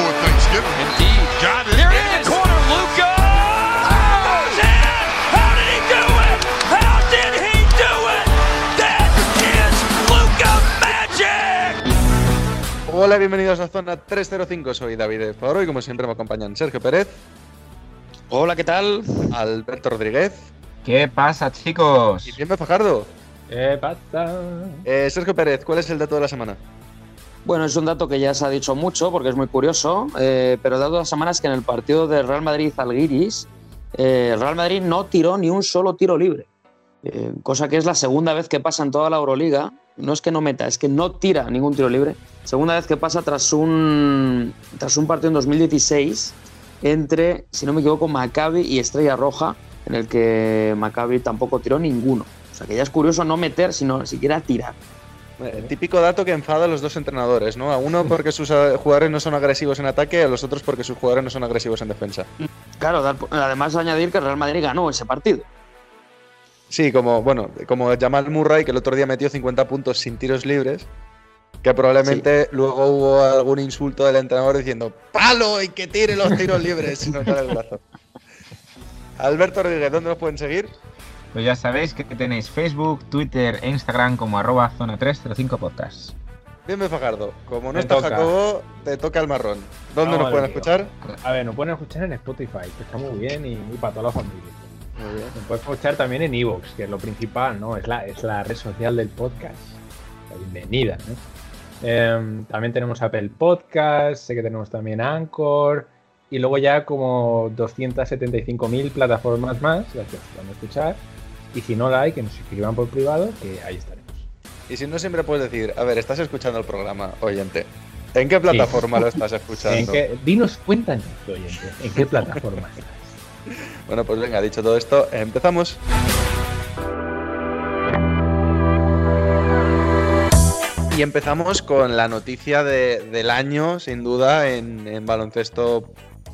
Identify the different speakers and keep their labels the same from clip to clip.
Speaker 1: For Thanksgiving.
Speaker 2: Indeed. John here in the corner. Luca. Goes in. How did he do it? How did he do it? That is Luca Magic.
Speaker 3: Hola, bienvenidos a Zona 305. Soy David Foro y como siempre me acompañan Sergio Pérez,
Speaker 4: Hola, ¿qué tal?
Speaker 3: Alberto Rodríguez
Speaker 5: ¿Qué pasa, chicos?
Speaker 3: y Bienve Fajardo.
Speaker 6: ¿Qué pasa?
Speaker 3: Eh, Sergio Pérez, ¿cuál es el dato de la semana?
Speaker 4: Bueno, es un dato que ya se ha dicho mucho porque es muy curioso, eh, pero el dato de la semana es que en el partido del Real Madrid-Zalgiris, eh, Real Madrid no tiró ni un solo tiro libre, Eh, cosa que es la segunda vez que pasa en toda la Euroliga. No es que no meta, es que no tira ningún tiro libre. Segunda vez que pasa tras un, tras un partido en 2016 entre, si no me equivoco, Maccabi y Estrella Roja, en el que Maccabi tampoco tiró ninguno. O sea que ya es curioso no meter, sino siquiera tirar.
Speaker 3: Eh, típico dato que enfada a los dos entrenadores, ¿no? A uno porque sus eh, jugadores no son agresivos en ataque a los otros porque sus jugadores no son agresivos en defensa.
Speaker 4: Claro, además añadir que el Real Madrid ganó ese partido.
Speaker 3: Sí, como, bueno, como Jamal Murray, que el otro día metió 50 puntos sin tiros libres, que probablemente luego hubo algún insulto del entrenador diciendo ¡Palo! y que tire los tiros libres si no sale el brazo. Alberto Rodríguez, ¿dónde nos pueden seguir?
Speaker 5: Pues ya sabéis que tenéis Facebook, Twitter e Instagram como arroba zona 305 podcast.
Speaker 3: Bienve Fajardo. Como no
Speaker 6: Me
Speaker 3: está
Speaker 6: toca.
Speaker 3: Jacobo, te toca el marrón. ¿Dónde
Speaker 6: No,
Speaker 3: nos pueden escuchar?
Speaker 6: A ver, nos pueden escuchar en Spotify, que está muy bien y, y para toda la familia.
Speaker 3: Muy bien.
Speaker 6: Nos pueden escuchar también en Evox, que es lo principal, ¿no? Es la, es la red social del podcast. La bienvenida, ¿no? Em, también tenemos Apple Podcast, sé que tenemos también Anchor y luego ya como 275.000 plataformas más, las que nos pueden escuchar. Y si no la hay, que nos escriban por privado, que ahí estaremos.
Speaker 3: Y si no, siempre puedes decir, a ver, estás escuchando el programa, oyente. ¿En qué plataforma lo estás escuchando?
Speaker 6: ¿En qué- dinos, cuéntanos, oyente, ¿en qué plataforma estás?
Speaker 3: Bueno, pues venga, dicho todo esto, empezamos. Y empezamos con la noticia de- del año, sin duda, en, en baloncesto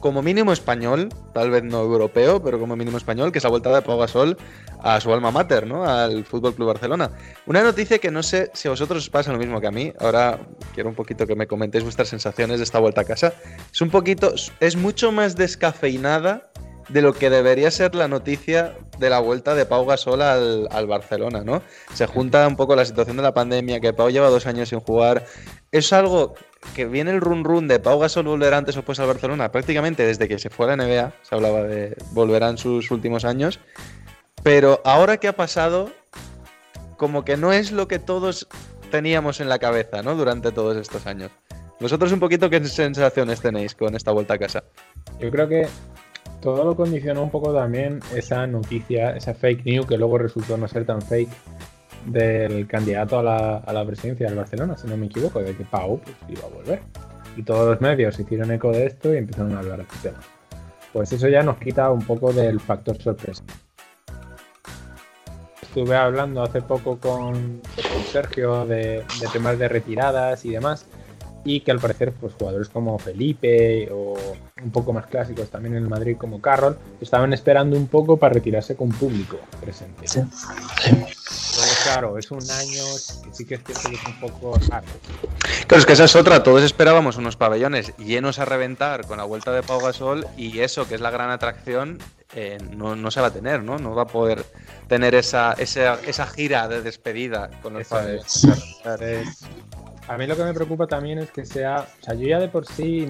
Speaker 3: como mínimo español, tal vez no europeo, pero como mínimo español, que es la vuelta de Pau Gasol a su alma mater, ¿no? Al Fútbol Club Barcelona. Una noticia que no sé si a vosotros os pasa lo mismo que a mí. Ahora quiero un poquito que me comentéis vuestras sensaciones de esta vuelta a casa. Es un poquito, es mucho más descafeinada de lo que debería ser la noticia de la vuelta de Pau Gasol al, al Barcelona, ¿no? Se junta un poco la situación de la pandemia, que Pau lleva dos años sin jugar. Es algo que viene el run run de Pau Gasol volverá antes o después al Barcelona, prácticamente desde que se fue a la NBA, se hablaba de volverá en sus últimos años. Pero ahora que ha pasado, como que no es lo que todos teníamos en la cabeza, ¿no? Durante todos estos años. Vosotros un poquito qué sensaciones tenéis con esta vuelta a casa.
Speaker 6: Yo creo que todo lo condicionó un poco también esa noticia, esa fake news que luego resultó no ser tan fake del candidato a la, a la presidencia del Barcelona, si no me equivoco, de que Pau pues, iba a volver. Y todos los medios hicieron eco de esto y empezaron a hablar de este tema. Pues eso ya nos quita un poco del factor sorpresa. Estuve hablando hace poco con, con Sergio de, de temas de retiradas y demás y que al parecer pues jugadores como Felipe o un poco más clásicos también en el Madrid como Carroll estaban esperando un poco para retirarse con público presente. Entonces, claro, es un año que sí que es cierto que es un poco raro.
Speaker 3: Claro, es que esa es otra. Todos esperábamos unos pabellones llenos a reventar con la vuelta de Pau Gasol y eso, que es la gran atracción, eh, no, no se va a tener, ¿no? No va a poder tener esa, esa, esa gira de despedida con los
Speaker 6: Eso
Speaker 3: padres.
Speaker 6: es. A mí lo que me preocupa también es que sea. O sea, yo ya de por sí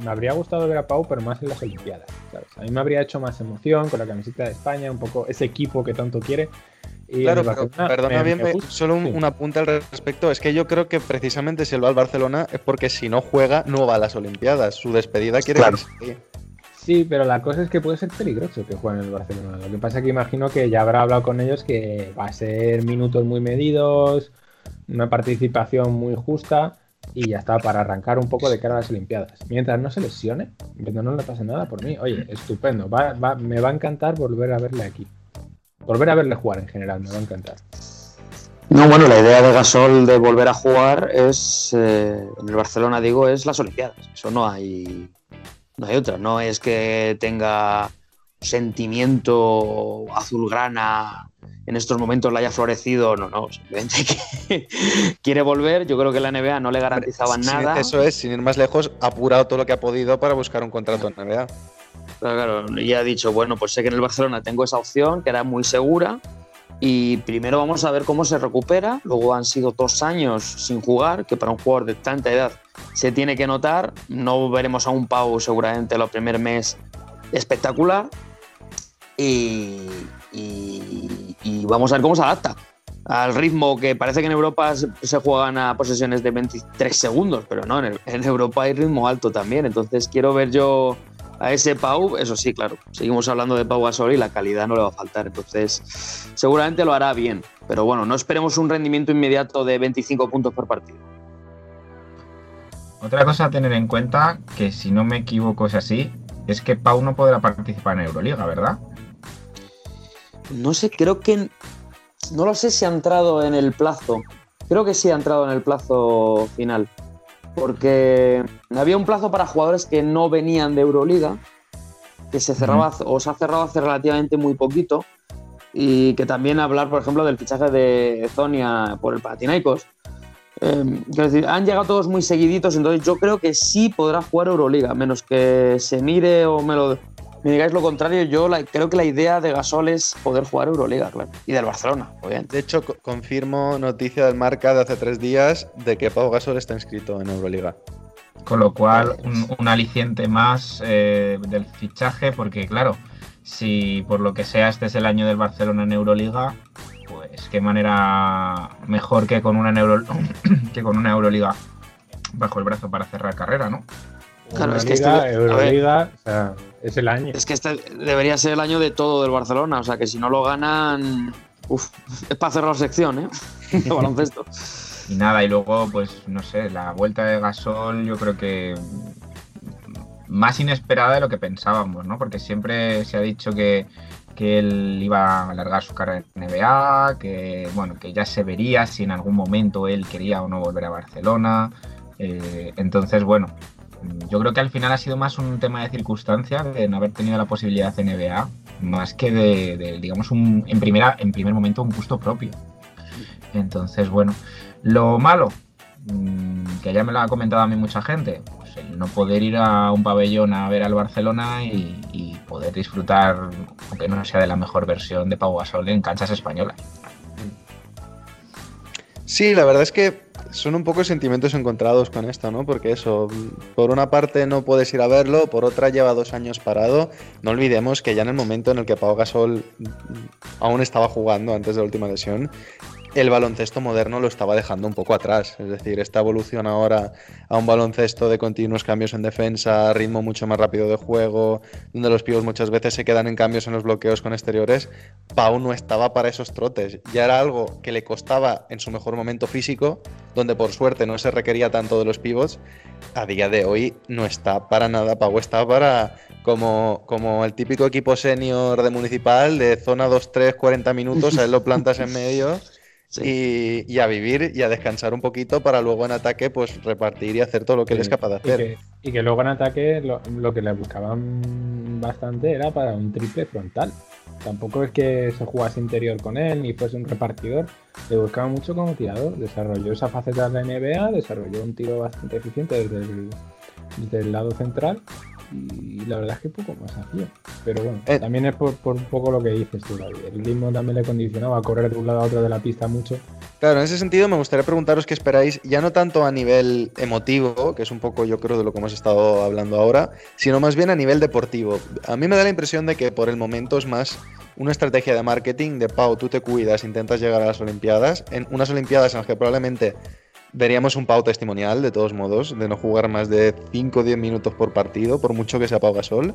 Speaker 6: me habría gustado ver a Pau, pero más en las Olimpiadas. ¿sabes? A mí me habría hecho más emoción con la camiseta de España, un poco ese equipo que tanto quiere. Y
Speaker 3: Claro, pero perdona bien, solo un,
Speaker 6: Sí.
Speaker 3: un apunte al respecto. Es que yo creo que precisamente si él va al Barcelona es porque si no juega, no va a las Olimpiadas. Su despedida quiere
Speaker 4: Claro.
Speaker 6: Sí, pero la cosa es que puede ser peligroso que jueguen en el Barcelona. Lo que pasa es que imagino que ya habrá hablado con ellos que va a ser minutos muy medidos, una participación muy justa y ya está, para arrancar un poco de cara a las Olimpiadas. Mientras no se lesione, mientras no le pase nada por mí, oye, estupendo, va- va- me va a encantar volver a verle aquí. Volver a verle jugar en general, me va a encantar.
Speaker 4: No, bueno, la idea de Gasol de volver a jugar es, eh, en el Barcelona digo, es las Olimpiadas. Eso no hay, no hay otra. No es que tenga sentimiento azulgrana en estos momentos le haya florecido, no, no, simplemente que quiere volver. Yo creo que la NBA no le garantizaba
Speaker 3: Sin-
Speaker 4: nada.
Speaker 3: Eso es, sin ir más lejos, ha apurado todo lo que ha podido para buscar un contrato en NBA.
Speaker 4: Claro, claro, y ha dicho, bueno, pues sé que en el Barcelona tengo esa opción, que era muy segura, y primero vamos a ver cómo se recupera. Luego han sido dos años sin jugar, que para un jugador de tanta edad se tiene que notar. No veremos a un Pau seguramente el primer mes espectacular. Y, vamos a ver cómo se adapta al ritmo que parece que en Europa se, juegan a posesiones de 23 segundos, pero no, en, en Europa hay ritmo alto también. Entonces quiero ver yo a ese Pau, eso sí, claro, seguimos hablando de Pau Gasol y la calidad no le va a faltar, entonces seguramente lo hará bien, pero bueno, no esperemos un rendimiento inmediato de 25 puntos por partido.
Speaker 5: Otra cosa a tener en cuenta, que si no me equivoco es así, es que Pau no podrá participar en Euroliga, ¿verdad?
Speaker 4: No sé, creo que no lo sé si ha entrado en el plazo, creo que sí ha entrado en el plazo final, porque había un plazo para jugadores que no venían de Euroliga, que se cerraba o se ha cerrado hace relativamente muy poquito, y que también hablar, por ejemplo, del fichaje de Zonia por el Panathinaikos. Eh, quiero decir, han llegado todos muy seguiditos, entonces yo creo que sí podrá jugar Euroliga, menos que se mire o me lo me digáis lo contrario. Yo la- creo que la idea de Gasol es poder jugar Euroliga, claro, y del Barcelona, obviamente.
Speaker 3: De hecho, co- confirmo noticia del marca de hace tres días de que Pau Gasol está inscrito en Euroliga.
Speaker 5: Con lo cual, un, un aliciente más eh, del fichaje, porque claro, si por lo que sea este es el año del Barcelona en Euroliga, pues qué manera mejor que con una, Euro- que con una Euroliga bajo el brazo para cerrar carrera, ¿no?
Speaker 4: Claro, es que este- ver.
Speaker 6: Euroliga, o sea, es el año.
Speaker 4: Es que este debería ser el año de todo del Barcelona, o sea que si no lo ganan, uf, es para cerrar sección, ¿eh? De baloncesto.
Speaker 5: Y nada, y luego, pues no sé, la vuelta de Gasol yo creo que más inesperada de lo que pensábamos, ¿no? Porque siempre se ha dicho que, que él iba a alargar su carrera en NBA, que bueno, que ya se vería si en algún momento él quería o no volver a Barcelona. Eh, entonces, bueno, yo creo que al final ha sido más un tema de circunstancia, de no haber tenido la posibilidad de NBA, más que de, digamos, un, en, primera, en primer momento un gusto propio. Entonces, bueno, lo malo, mm, que ya me lo ha comentado a mí mucha gente, pues el no poder ir a un pabellón a ver al Barcelona y, y poder disfrutar, aunque no sea de la mejor versión de Pau Gasol en canchas españolas.
Speaker 3: Sí, la verdad es que son un poco sentimientos encontrados con esto, ¿no? Porque eso, por una parte no puedes ir a verlo, por otra lleva dos años parado. No olvidemos que ya en el momento en el que Pau Gasol aún estaba jugando antes de la última lesión, el baloncesto moderno lo estaba dejando un poco atrás. Es decir, esta evolución ahora a un baloncesto de continuos cambios en defensa, ritmo mucho más rápido de juego, donde los pibos muchas veces se quedan en cambios en los bloqueos con exteriores, Pau no estaba para esos trotes. Ya era algo que le costaba en su mejor momento físico, donde por suerte no se requería tanto de los pivots. A día de hoy no está para nada. Pau está para como, como el típico equipo senior de municipal, de zona 2-3, 40 minutos, a él lo plantas en medio.
Speaker 4: Sí.
Speaker 3: Y, y a vivir y a descansar un poquito para luego en ataque pues repartir y hacer todo lo que él es capaz de
Speaker 6: Y
Speaker 3: hacer.
Speaker 6: que, y que luego en ataque lo, lo que le buscaban bastante era para un triple frontal. Tampoco es que se jugase interior con él ni fuese un repartidor. Le buscaban mucho como tirador. Desarrolló esa faceta de la NBA, desarrolló un tiro bastante eficiente desde el, desde el lado central. Y la verdad es que poco más hacía. Pero bueno,
Speaker 3: Eh.
Speaker 6: también es por, por un poco lo que dices tú, David. El ritmo también le condicionaba a correr de un lado a otro de la pista mucho.
Speaker 3: Claro, en ese sentido me gustaría preguntaros qué esperáis, ya no tanto a nivel emotivo, que es un poco yo creo de lo que hemos estado hablando ahora, sino más bien a nivel deportivo. A mí me da la impresión de que por el momento es más una estrategia de marketing de Pau, tú te cuidas, intentas llegar a las Olimpiadas, en unas Olimpiadas en las que probablemente veríamos un Pau testimonial, de todos modos, de no jugar más de 5 o 10 minutos por partido, por mucho que sea Pau Gasol.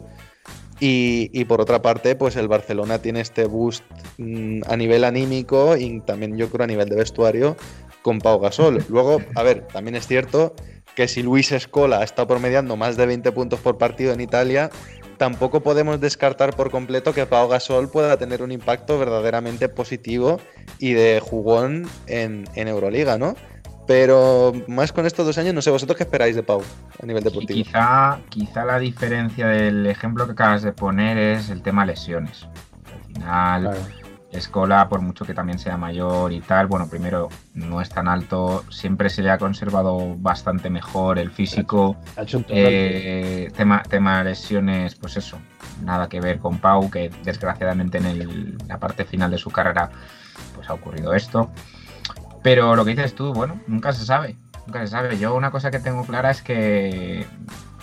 Speaker 3: Y, y por otra parte, pues el Barcelona tiene este boost mm, a nivel anímico y también yo creo a nivel de vestuario con Pau Gasol. Luego, a ver, también es cierto que si Luis Escola está promediando más de 20 puntos por partido en Italia, tampoco podemos descartar por completo que Pau Gasol pueda tener un impacto verdaderamente positivo y de jugón en, en Euroliga, ¿no? Pero más con estos dos años, no sé, ¿vosotros qué esperáis de Pau a nivel deportivo?
Speaker 5: quizá, quizá la diferencia del ejemplo que acabas de poner es el tema lesiones. Al final,
Speaker 6: Claro.
Speaker 5: Escola, por mucho que también sea mayor y tal, bueno, primero no es tan alto, siempre se le ha conservado bastante mejor el físico.
Speaker 6: Ha hecho.
Speaker 5: Eh, tema, tema lesiones, pues eso, nada que ver con Pau, que desgraciadamente en el- la parte final de su carrera pues ha ocurrido esto. Pero lo que dices tú, bueno, nunca se sabe, nunca se sabe. Yo una cosa que tengo clara es que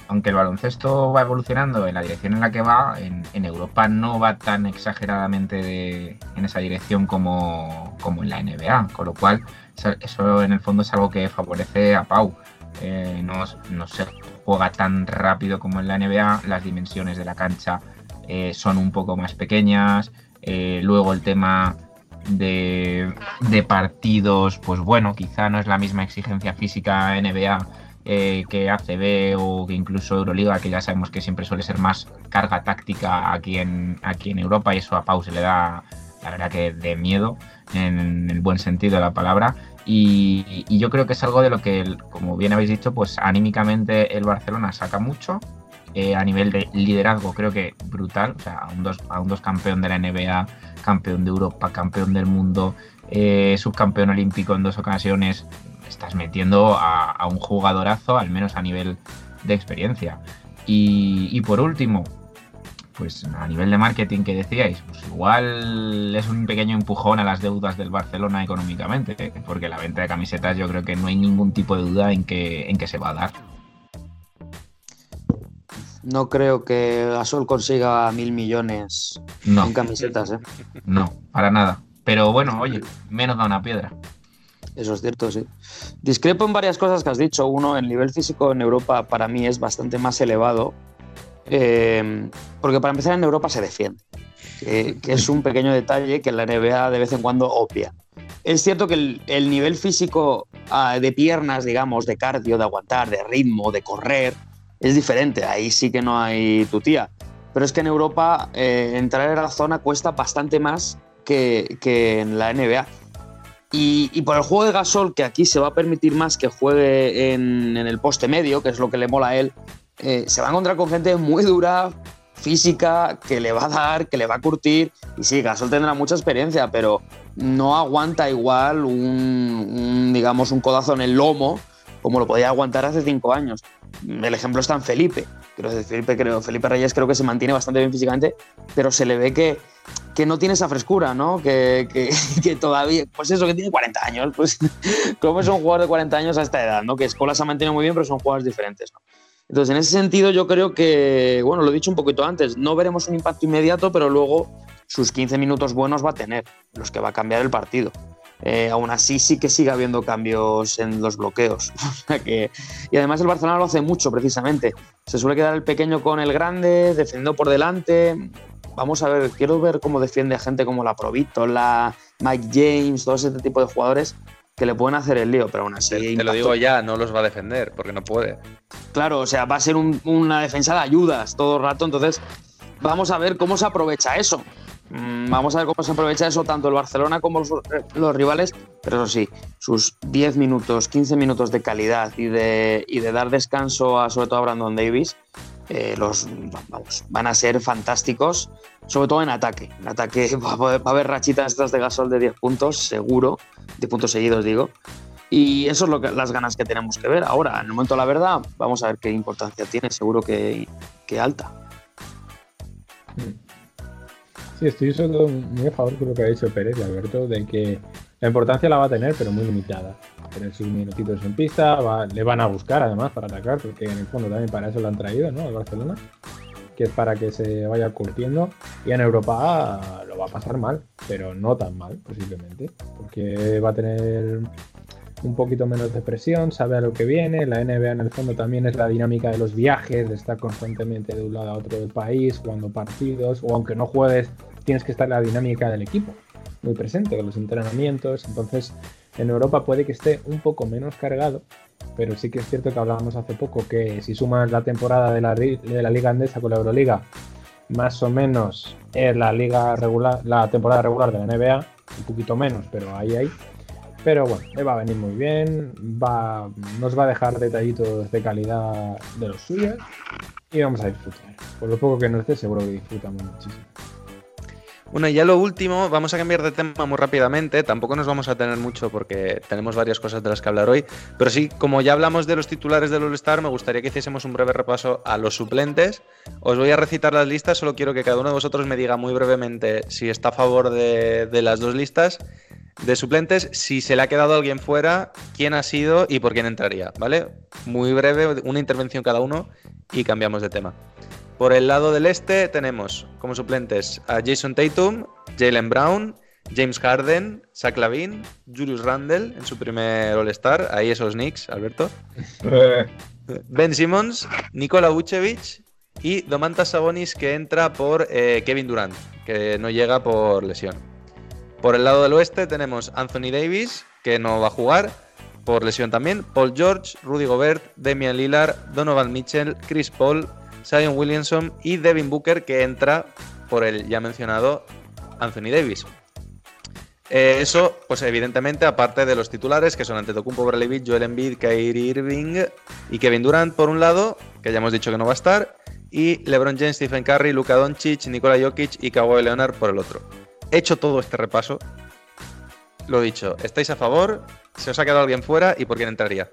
Speaker 5: aunque el baloncesto va evolucionando en la dirección en la que va, en, Europa no va tan exageradamente de- en esa dirección como, como en la NBA, con lo cual eso- eso en el fondo es algo que favorece a Pau. Eh, no, no se juega tan rápido como en la NBA, las dimensiones de la cancha eh, son un poco más pequeñas, eh, luego el tema de, partidos, pues bueno, quizá no es la misma exigencia física NBA eh, que ACB o que incluso Euroliga, que ya sabemos que siempre suele ser más carga táctica aquí en, aquí en Europa y eso a Pau se le da, la verdad que de miedo, en el buen sentido de la palabra. Y, yo creo que es algo de lo que, como bien habéis dicho, pues anímicamente el Barcelona saca mucho. Eh, a nivel de liderazgo creo que brutal, o sea, a un, dos, a un dos campeón de la NBA, campeón de Europa, campeón del mundo, eh, subcampeón olímpico en dos ocasiones, estás metiendo a, un jugadorazo, al menos a nivel de experiencia. Y, y por último, pues a nivel de marketing que decíais, pues igual es un pequeño empujón a las deudas del Barcelona económicamente, porque la venta de camisetas yo creo que no hay ningún tipo de duda en que, en que se va a dar.
Speaker 4: No creo que Gasol consiga mil millones
Speaker 5: No,
Speaker 4: en camisetas, ¿eh?
Speaker 5: no, para nada. Pero bueno, oye, menos da una piedra.
Speaker 4: Eso es cierto, sí. Discrepo en varias cosas que has dicho. Uno, el nivel físico en Europa para mí es bastante más elevado. eh, porque para empezar en Europa se defiende. Que, que es un pequeño detalle que la NBA de vez en cuando obvia. Es cierto que el, el nivel físico ah, de piernas, digamos, de cardio, de aguantar, de ritmo, de correr, es diferente. Ahí sí que no hay tu tía. Pero es que en Europa eh, entrar en la zona cuesta bastante más que, que en la NBA. Y, por el juego de Gasol, que aquí se va a permitir más que juegue en, en el poste medio, que es lo que le mola a él, eh, se va a encontrar con gente muy dura, física, que le va a dar, que le va a curtir. Y sí, Gasol tendrá mucha experiencia, pero no aguanta igual un, digamos, un codazo en el lomo como lo podía aguantar hace cinco años. El ejemplo está en Felipe. Felipe, creo, Felipe Reyes creo que se mantiene bastante bien físicamente, pero se le ve que, que no tiene esa frescura, ¿no? Que, que, que, todavía, pues eso, que tiene 40 años. Pues, ¿Cómo es un jugador de 40 años a esta edad, ¿no? Que Escola se ha mantenido muy bien, pero son jugadores diferentes, ¿no? Entonces, en ese sentido, yo creo que, bueno, lo he dicho un poquito antes, no veremos un impacto inmediato, pero luego sus 15 minutos buenos va a tener, los que va a cambiar el partido. Eh, aún así sí que sigue habiendo cambios en los bloqueos. Que, y además el Barcelona lo hace mucho precisamente. Se suele quedar el pequeño con el grande, defendiendo por delante. Vamos a ver, quiero ver cómo defiende a gente como la Provítola, Mike James, todo ese tipo de jugadores que le pueden hacer el lío, pero aún así.
Speaker 3: Te, te lo digo ya, no los va a defender, porque no puede.
Speaker 4: Claro, o sea, va a ser un- una defensa de ayudas todo el rato, entonces vamos a ver cómo se aprovecha eso. Mm, Vamos a ver cómo se aprovecha eso tanto el Barcelona como los, los rivales, pero eso sí, sus 10 minutos, 15 minutos de calidad y de, y de dar descanso a sobre todo a Brandon Davis, eh, los, vamos, van a ser fantásticos, sobre todo en ataque. En ataque va a, poder- va a haber rachitas estas de gasol de 10 puntos, seguro, 10 puntos seguidos digo, y eso es lo que, las ganas que tenemos que ver. Ahora, en el momento de la verdad, vamos a ver qué importancia tiene, seguro que, que alta.
Speaker 6: Sí, estoy todo muy a favor con lo que ha dicho Pérez y Alberto, de que la importancia la va a tener, pero muy limitada. Tener sus minutitos en pista, le van a buscar además para atacar, porque en el fondo también para eso lo han traído, ¿no? Al Barcelona, que es para que se vaya curtiendo. Y en Europa lo va a pasar mal, pero no tan mal, posiblemente, porque va a tener un poquito menos de presión, sabe a lo que viene. La NBA en el fondo también es la dinámica de los viajes, de estar constantemente de un lado a otro del país, jugando partidos, o aunque no juegues, tienes que estar la dinámica del equipo muy presente con los entrenamientos. Entonces, En Europa puede que esté un poco menos cargado, pero sí que es cierto que hablábamos hace poco que si sumas la temporada de la, de la Liga Andesa con la Euroliga, más o menos es la liga regular, la temporada regular de la NBA, un poquito menos, pero ahí ahí. Pero bueno, le va a venir muy bien, va, nos va a dejar detallitos de calidad de los suyos y vamos a disfrutar. Por lo poco que nos dé, seguro que disfrutamos muchísimo.
Speaker 3: Bueno, y ya lo último, vamos a cambiar de tema muy rápidamente. Tampoco nos vamos a tener mucho porque tenemos varias cosas de las que hablar hoy. Pero sí, como ya hablamos de los titulares del All-Star, me gustaría que hiciésemos un breve repaso a los suplentes. Os voy a recitar las listas, solo quiero que cada uno de vosotros me diga muy brevemente si está a favor de, de las dos listas de suplentes, si se le ha quedado alguien fuera, quién ha sido y por quién entraría, ¿vale? Muy breve, una intervención cada uno y cambiamos de tema. Por el lado del este tenemos como suplentes a Jason Tatum, Jalen Brown, James Harden, Zach Lavin, Julius Randle en su primer All-Star, ahí esos Knicks, Alberto. Ben Simmons, Nikola Vucevic y Domantas Sabonis que entra por eh, Kevin Durant, que no llega por lesión. Por el lado del oeste tenemos Anthony Davis, que no va a jugar por lesión también, Paul George, Rudy Gobert, Damian Lillard, Donovan Mitchell, Chris Paul, Zion Williamson y Devin Booker, que entra por el ya mencionado Anthony Davis. Eh, eso, pues evidentemente, aparte de los titulares, que son Antetokounmpo, Bradley Beal, Joel Embiid, Kyrie Irving y Kevin Durant por un lado, que ya hemos dicho que no va a estar, y LeBron James, Stephen Curry, Luka Doncic, Nikola Jokic y Kawhi Leonard por el otro. Hecho todo este repaso, lo dicho, ¿estáis a favor? ¿Se os ha quedado alguien fuera y por quién entraría?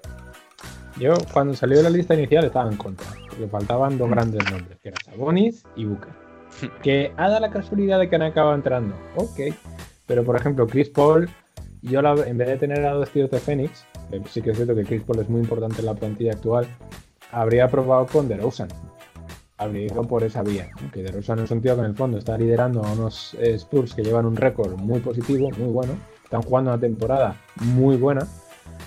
Speaker 6: Yo, cuando salió la lista inicial, estaba en contra. Le faltaban dos grandes nombres, que eran Sabonis y Booker. Que ha dado la casualidad de que han acabado entrando. Ok. Pero, por ejemplo, Chris Paul, yo la- en vez de tener a dos tíos de Phoenix, que sí que es cierto que Chris Paul es muy importante en la plantilla actual, habría probado con DeRozan. Habría ido por esa vía. Que DeRozan es un tío que en el fondo está liderando a unos eh, Spurs que llevan un récord muy positivo, muy bueno. Están jugando una temporada muy buena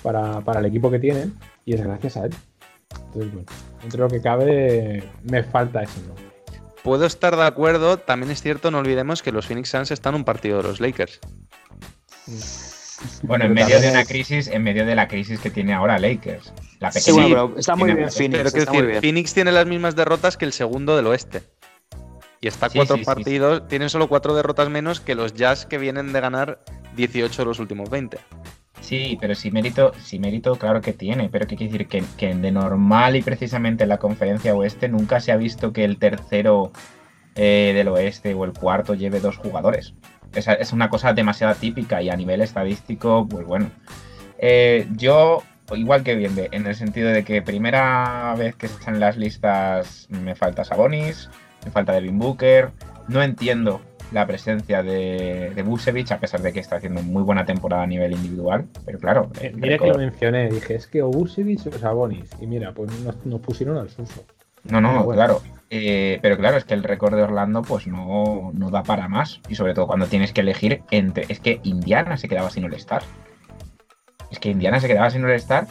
Speaker 6: para, para el equipo que tienen y es gracias a él. Entonces, bueno, entre lo que cabe, me falta ese nombre.
Speaker 3: Puedo estar de acuerdo, también es cierto, no olvidemos que los Phoenix Suns están un partido de los Lakers.
Speaker 5: Bueno, en medio de una crisis, en medio de la crisis que tiene ahora Lakers. La pequeña.
Speaker 4: Sí, bueno, pero está muy bien Phoenix.
Speaker 3: Pero
Speaker 4: muy
Speaker 3: decir,
Speaker 4: bien.
Speaker 3: Phoenix tiene las mismas derrotas que el segundo del oeste. Y está
Speaker 5: Sí,
Speaker 3: cuatro
Speaker 5: sí, sí,
Speaker 3: partidos, tienen solo cuatro derrotas menos que los Jazz que vienen de ganar 18 de los últimos 20.
Speaker 5: Sí, pero si mérito, si mérito, claro que tiene, pero ¿qué quiere decir? Que, que de normal y precisamente en la conferencia oeste nunca se ha visto que el tercero eh, del oeste o el cuarto lleve dos jugadores. Esa es una cosa demasiado típica y a nivel estadístico, pues bueno. Eh, yo, igual que bien, en el sentido de que primera vez que están en las listas me falta Sabonis, me falta Devin Booker, no entiendo la presencia de, de Vucevic, a pesar de que está haciendo muy buena temporada a nivel individual. Pero claro,
Speaker 6: Eh, mira que lo mencioné, dije, es que o Vucevic o Sabonis. Y mira, pues nos, nos pusieron al suso.
Speaker 5: no, no,
Speaker 6: bueno.
Speaker 5: claro. Eh, pero claro, es que el récord de Orlando pues no, no da para más. Y sobre todo cuando tienes que elegir entre... Es que Indiana se quedaba sin All-Star. Es que Indiana se quedaba sin All-Star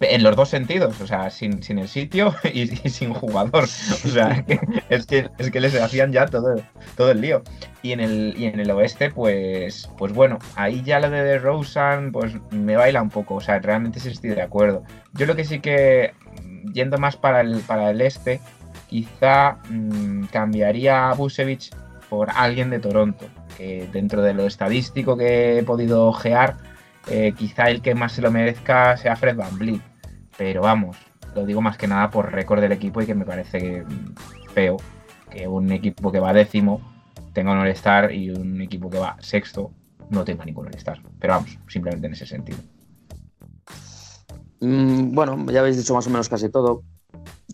Speaker 5: en los dos sentidos. O sea, sin, sin el sitio y, y sin jugador. O sea, que- es, que, es que les hacían ya todo, todo el lío. Y en el, y en el oeste, pues, pues bueno, ahí ya lo de DeRozan, pues me baila un poco. O sea, realmente sí estoy de acuerdo. Yo lo que sí que, mm, yendo más para el, para el este, quizá mm, cambiaría a Busevich por alguien de Toronto. Que dentro de lo estadístico que he podido ojear, eh, quizá el que más se lo merezca sea Fred Van Vliet. Pero vamos, lo digo más que nada por récord del equipo y que me parece mm, feo que un equipo que va décimo tenga un All-Star y un equipo que va sexto no tenga ningún All-Star. Pero vamos, simplemente en ese sentido.
Speaker 4: Mm, bueno, ya habéis dicho más o menos casi todo.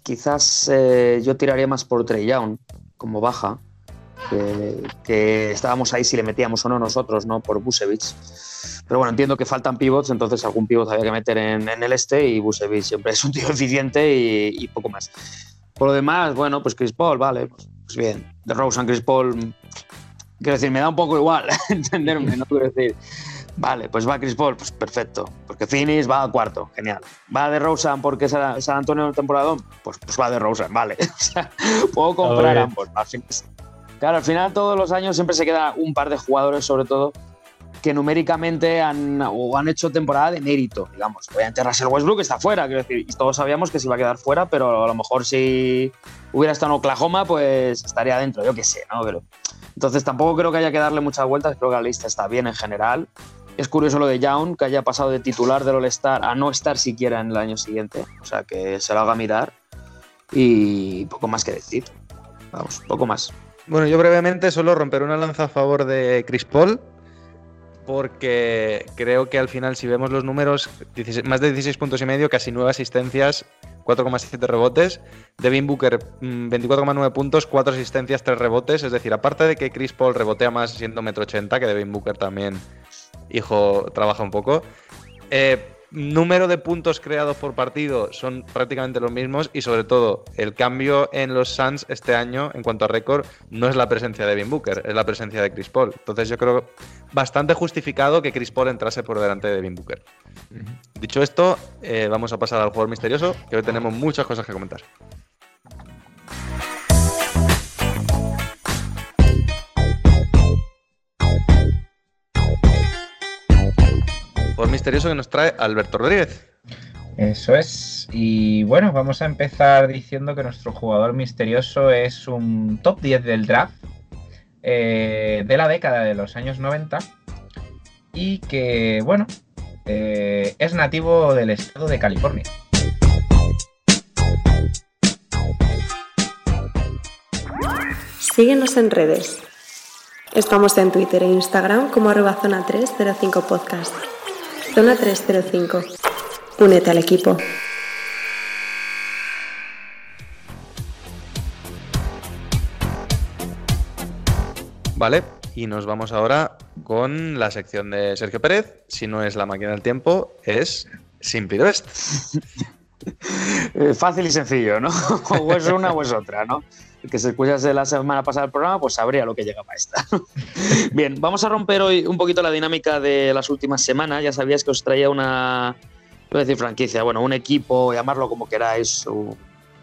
Speaker 4: Quizás eh, yo tiraría más por Trey Young como baja, que, que estábamos ahí si le metíamos o no nosotros, ¿no? Por Busevich. Pero bueno, entiendo que faltan pivots, entonces algún pivot había que meter en, en el este y Busevich siempre es un tío eficiente y, y poco más. Por lo demás, bueno, pues Chris Paul, vale, pues, pues bien. De Rosen, Chris Paul, quiero decir, me da un poco igual, entenderme, no quiero decir. Vale, pues va Chris Paul, pues perfecto. Porque Phoenix va a cuarto, genial. ¿Va de Rosen porque es San San Antonio el temporadón? Pues, pues va de Rosen, vale. O sea, puedo comprar ambos. Al Claro, al final todos los años siempre se queda un par de jugadores, sobre todo, que numéricamente han, o han hecho temporada de mérito, digamos. Obviamente Russell Westbrook está fuera, quiero decir, todos sabíamos que se iba a quedar fuera, pero a lo mejor si hubiera estado en Oklahoma, pues estaría dentro, yo qué sé, ¿no? Pero, entonces tampoco creo que haya que darle muchas vueltas, creo que la lista está bien en general. Es curioso lo de Young, que haya pasado de titular del All-Star a no estar siquiera en el año siguiente, o sea, que se lo haga mirar. Y poco más que decir. Vamos, poco más.
Speaker 3: Bueno, yo brevemente solo romper una lanza a favor de Chris Paul, porque creo que al final, si vemos los números, 16 más de 16 puntos y medio, casi 9 asistencias, 4,7 rebotes. Devin Booker, mm, 24,9 puntos, 4 asistencias, 3 rebotes. Es decir, aparte de que Chris Paul rebotea más siendo 1,80 m, que Devin Booker también, hijo, trabaja un poco. Eh, número de puntos creados por partido son prácticamente los mismos y sobre todo el cambio en los Suns este año en cuanto a récord no es la presencia de Devin Booker, es la presencia de Chris Paul. Entonces yo creo bastante justificado que Chris Paul entrase por delante de Devin Booker. Dicho esto, eh, vamos a pasar al jugador misterioso, que hoy tenemos muchas cosas que comentar. Jugador misterioso que nos trae Alberto Rodríguez.
Speaker 5: Eso es. Y bueno, vamos a empezar diciendo que nuestro jugador misterioso es un top 10 del draft eh, de la década de los años 90 y que, bueno, eh, es nativo del estado de California.
Speaker 7: Síguenos en redes. Estamos en Twitter e Instagram como arroba zona 305 podcast. Zona 305. Únete al equipo.
Speaker 3: Vale, y nos vamos ahora con la sección de Sergio Pérez. Si no es la máquina del tiempo, es Sin West.
Speaker 4: Eh, fácil y sencillo, ¿no? o es una o es otra, ¿no? Que se escuchase la semana pasada el programa, pues sabría lo que llegaba esta. Bien, vamos a romper hoy un poquito la dinámica de las últimas semanas. Ya sabías que os traía una, voy a decir franquicia, bueno, un equipo, llamarlo como queráis, un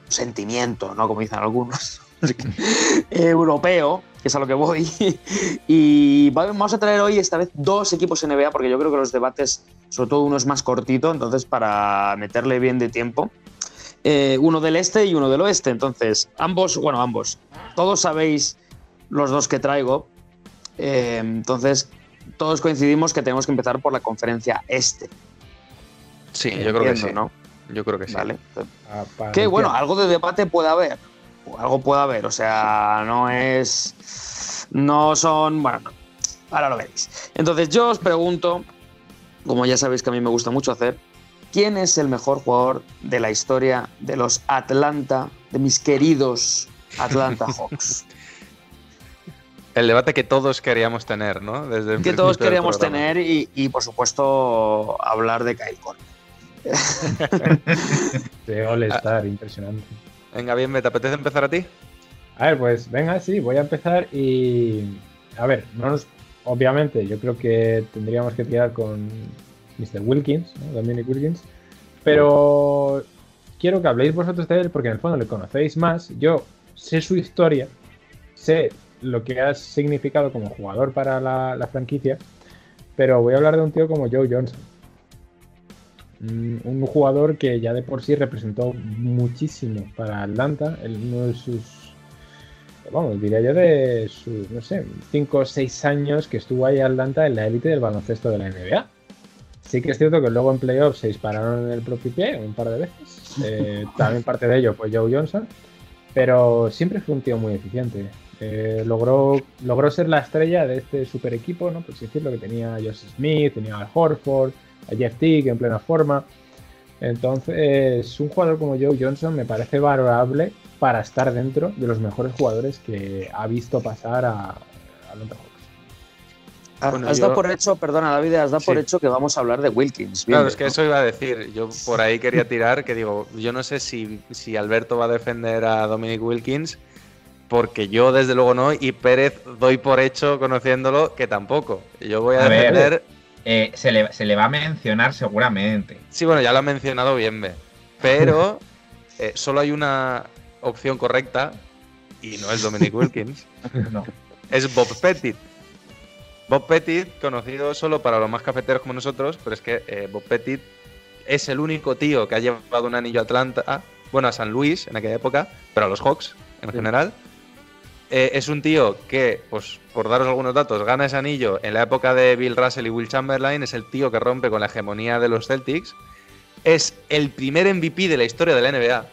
Speaker 4: sentimiento, ¿no? Como dicen algunos. Europeo, que es a lo que voy. y vamos a traer hoy esta vez dos equipos NBA, porque yo creo que los debates, sobre todo uno es más cortito, entonces para meterle bien de tiempo. Eh, uno del este y uno del oeste. Entonces, ambos, bueno, ambos. Todos sabéis los dos que traigo. Eh, entonces, todos coincidimos que tenemos que empezar por la conferencia este.
Speaker 3: Sí, yo creo que sí.
Speaker 4: ¿no?
Speaker 3: Yo creo que sí.
Speaker 4: Vale.
Speaker 6: Ah,
Speaker 4: Que bueno, algo de debate puede haber. Algo puede haber. O sea, no es. No son. Bueno, no. ahora lo veréis. Entonces, yo os pregunto, como ya sabéis que a mí me gusta mucho hacer, ¿quién es el mejor jugador de la historia de los Atlanta, de mis queridos Atlanta Hawks?
Speaker 3: El debate que todos queríamos tener, ¿no? Desde el
Speaker 4: que todos queríamos tener y, y, por supuesto, hablar de Kyle Korver.
Speaker 6: De All Star, impresionante.
Speaker 3: Venga, bien, ¿te apetece empezar a ti?
Speaker 6: A ver, pues venga, sí, voy a empezar y. A ver, no nos- obviamente, yo creo que tendríamos que tirar con Mr. Wilkins, ¿no? Dominic Wilkins. Pero quiero que habléis vosotros de él porque en el fondo le conocéis más. Yo sé su historia, sé lo que ha significado como jugador para la, franquicia, pero voy a hablar de un tío como Joe Johnson. Mm, Un jugador que ya de por sí representó muchísimo para Atlanta, uno de sus, vamos, diría yo de sus, no sé, 5 o 6 años que estuvo ahí Atlanta en la élite del baloncesto de la NBA. Sí que es cierto que luego en playoffs se dispararon en el propio pie un par de veces. Eh, también parte de ello fue Joe Johnson. Pero siempre fue un tío muy eficiente. Eh, logró, logró ser la estrella de este super equipo, ¿no? Por así decirlo, que tenía a Josh Smith, tenía a Horford, a Jeff Teague en plena forma. Entonces, un jugador como Joe Johnson me parece valorable para estar dentro de los mejores jugadores que ha visto pasar a, a.
Speaker 3: Bueno,
Speaker 4: has
Speaker 3: yo-
Speaker 4: dado por hecho, perdona David, has dado por hecho que vamos a hablar de Wilkins.
Speaker 3: Claro, es que
Speaker 4: ¿no?
Speaker 3: eso iba a decir. Yo por ahí quería tirar, que digo, yo no sé si, si Alberto va a defender a Dominic Wilkins, porque yo desde luego no, y Pérez doy por hecho, conociéndolo, que tampoco. Yo voy a,
Speaker 5: A ver.
Speaker 3: defender...
Speaker 5: Eh, se, le, se le va a mencionar seguramente.
Speaker 3: Sí, bueno, ya lo ha mencionado bien, Be. pero eh, solo hay una opción correcta, y no es Dominic Wilkins,
Speaker 5: No.
Speaker 3: es Bob Pettit. Bob Pettit, conocido solo para los más cafeteros como nosotros, pero es que eh, Bob Pettit es el único tío que ha llevado un anillo a Atlanta, bueno, a San Luis en aquella época, pero a los Hawks en general. Eh, es un tío que, pues, por daros algunos datos, gana ese anillo en la época de Bill Russell y Will Chamberlain. Es el tío que rompe con la hegemonía de los Celtics. Es el primer MVP de la historia de la NBA.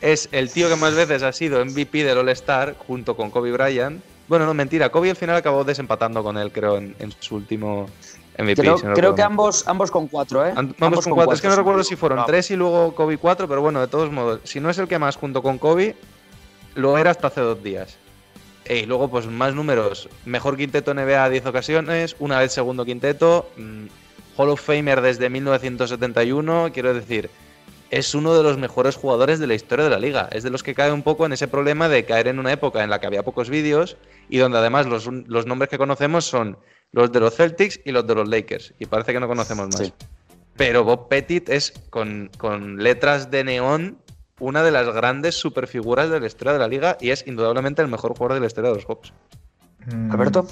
Speaker 3: Es el tío que más veces ha sido MVP del All-Star junto con Kobe Bryant. Bueno, no, mentira. Kobe al final acabó desempatando con él, creo, en, en su último MVP.
Speaker 4: Creo,
Speaker 3: si no
Speaker 4: creo que ambos, ambos con cuatro, ¿eh?
Speaker 3: Vamos con cuatro. Es que no recuerdo si fueron
Speaker 4: No.
Speaker 3: tres y luego Kobe cuatro, pero bueno, de todos modos, si no es el que más junto con Kobe, lo era hasta hace dos días. Y luego, pues más números. Mejor quinteto NBA 10 ocasiones, una vez segundo quinteto, mm, Hall of Famer desde 1971, quiero decir, es uno de los mejores jugadores de la historia de la liga. Es de los que cae un poco en ese problema de caer en una época en la que había pocos vídeos y donde además los, los nombres que conocemos son los de los Celtics y los de los Lakers. Y parece que no conocemos más.
Speaker 4: Sí.
Speaker 3: Pero Bob Pettit es, con, con letras de neón, una de las grandes superfiguras de la historia de la liga y es indudablemente el mejor jugador de la historia de los Hawks.
Speaker 5: Mm,
Speaker 4: Alberto.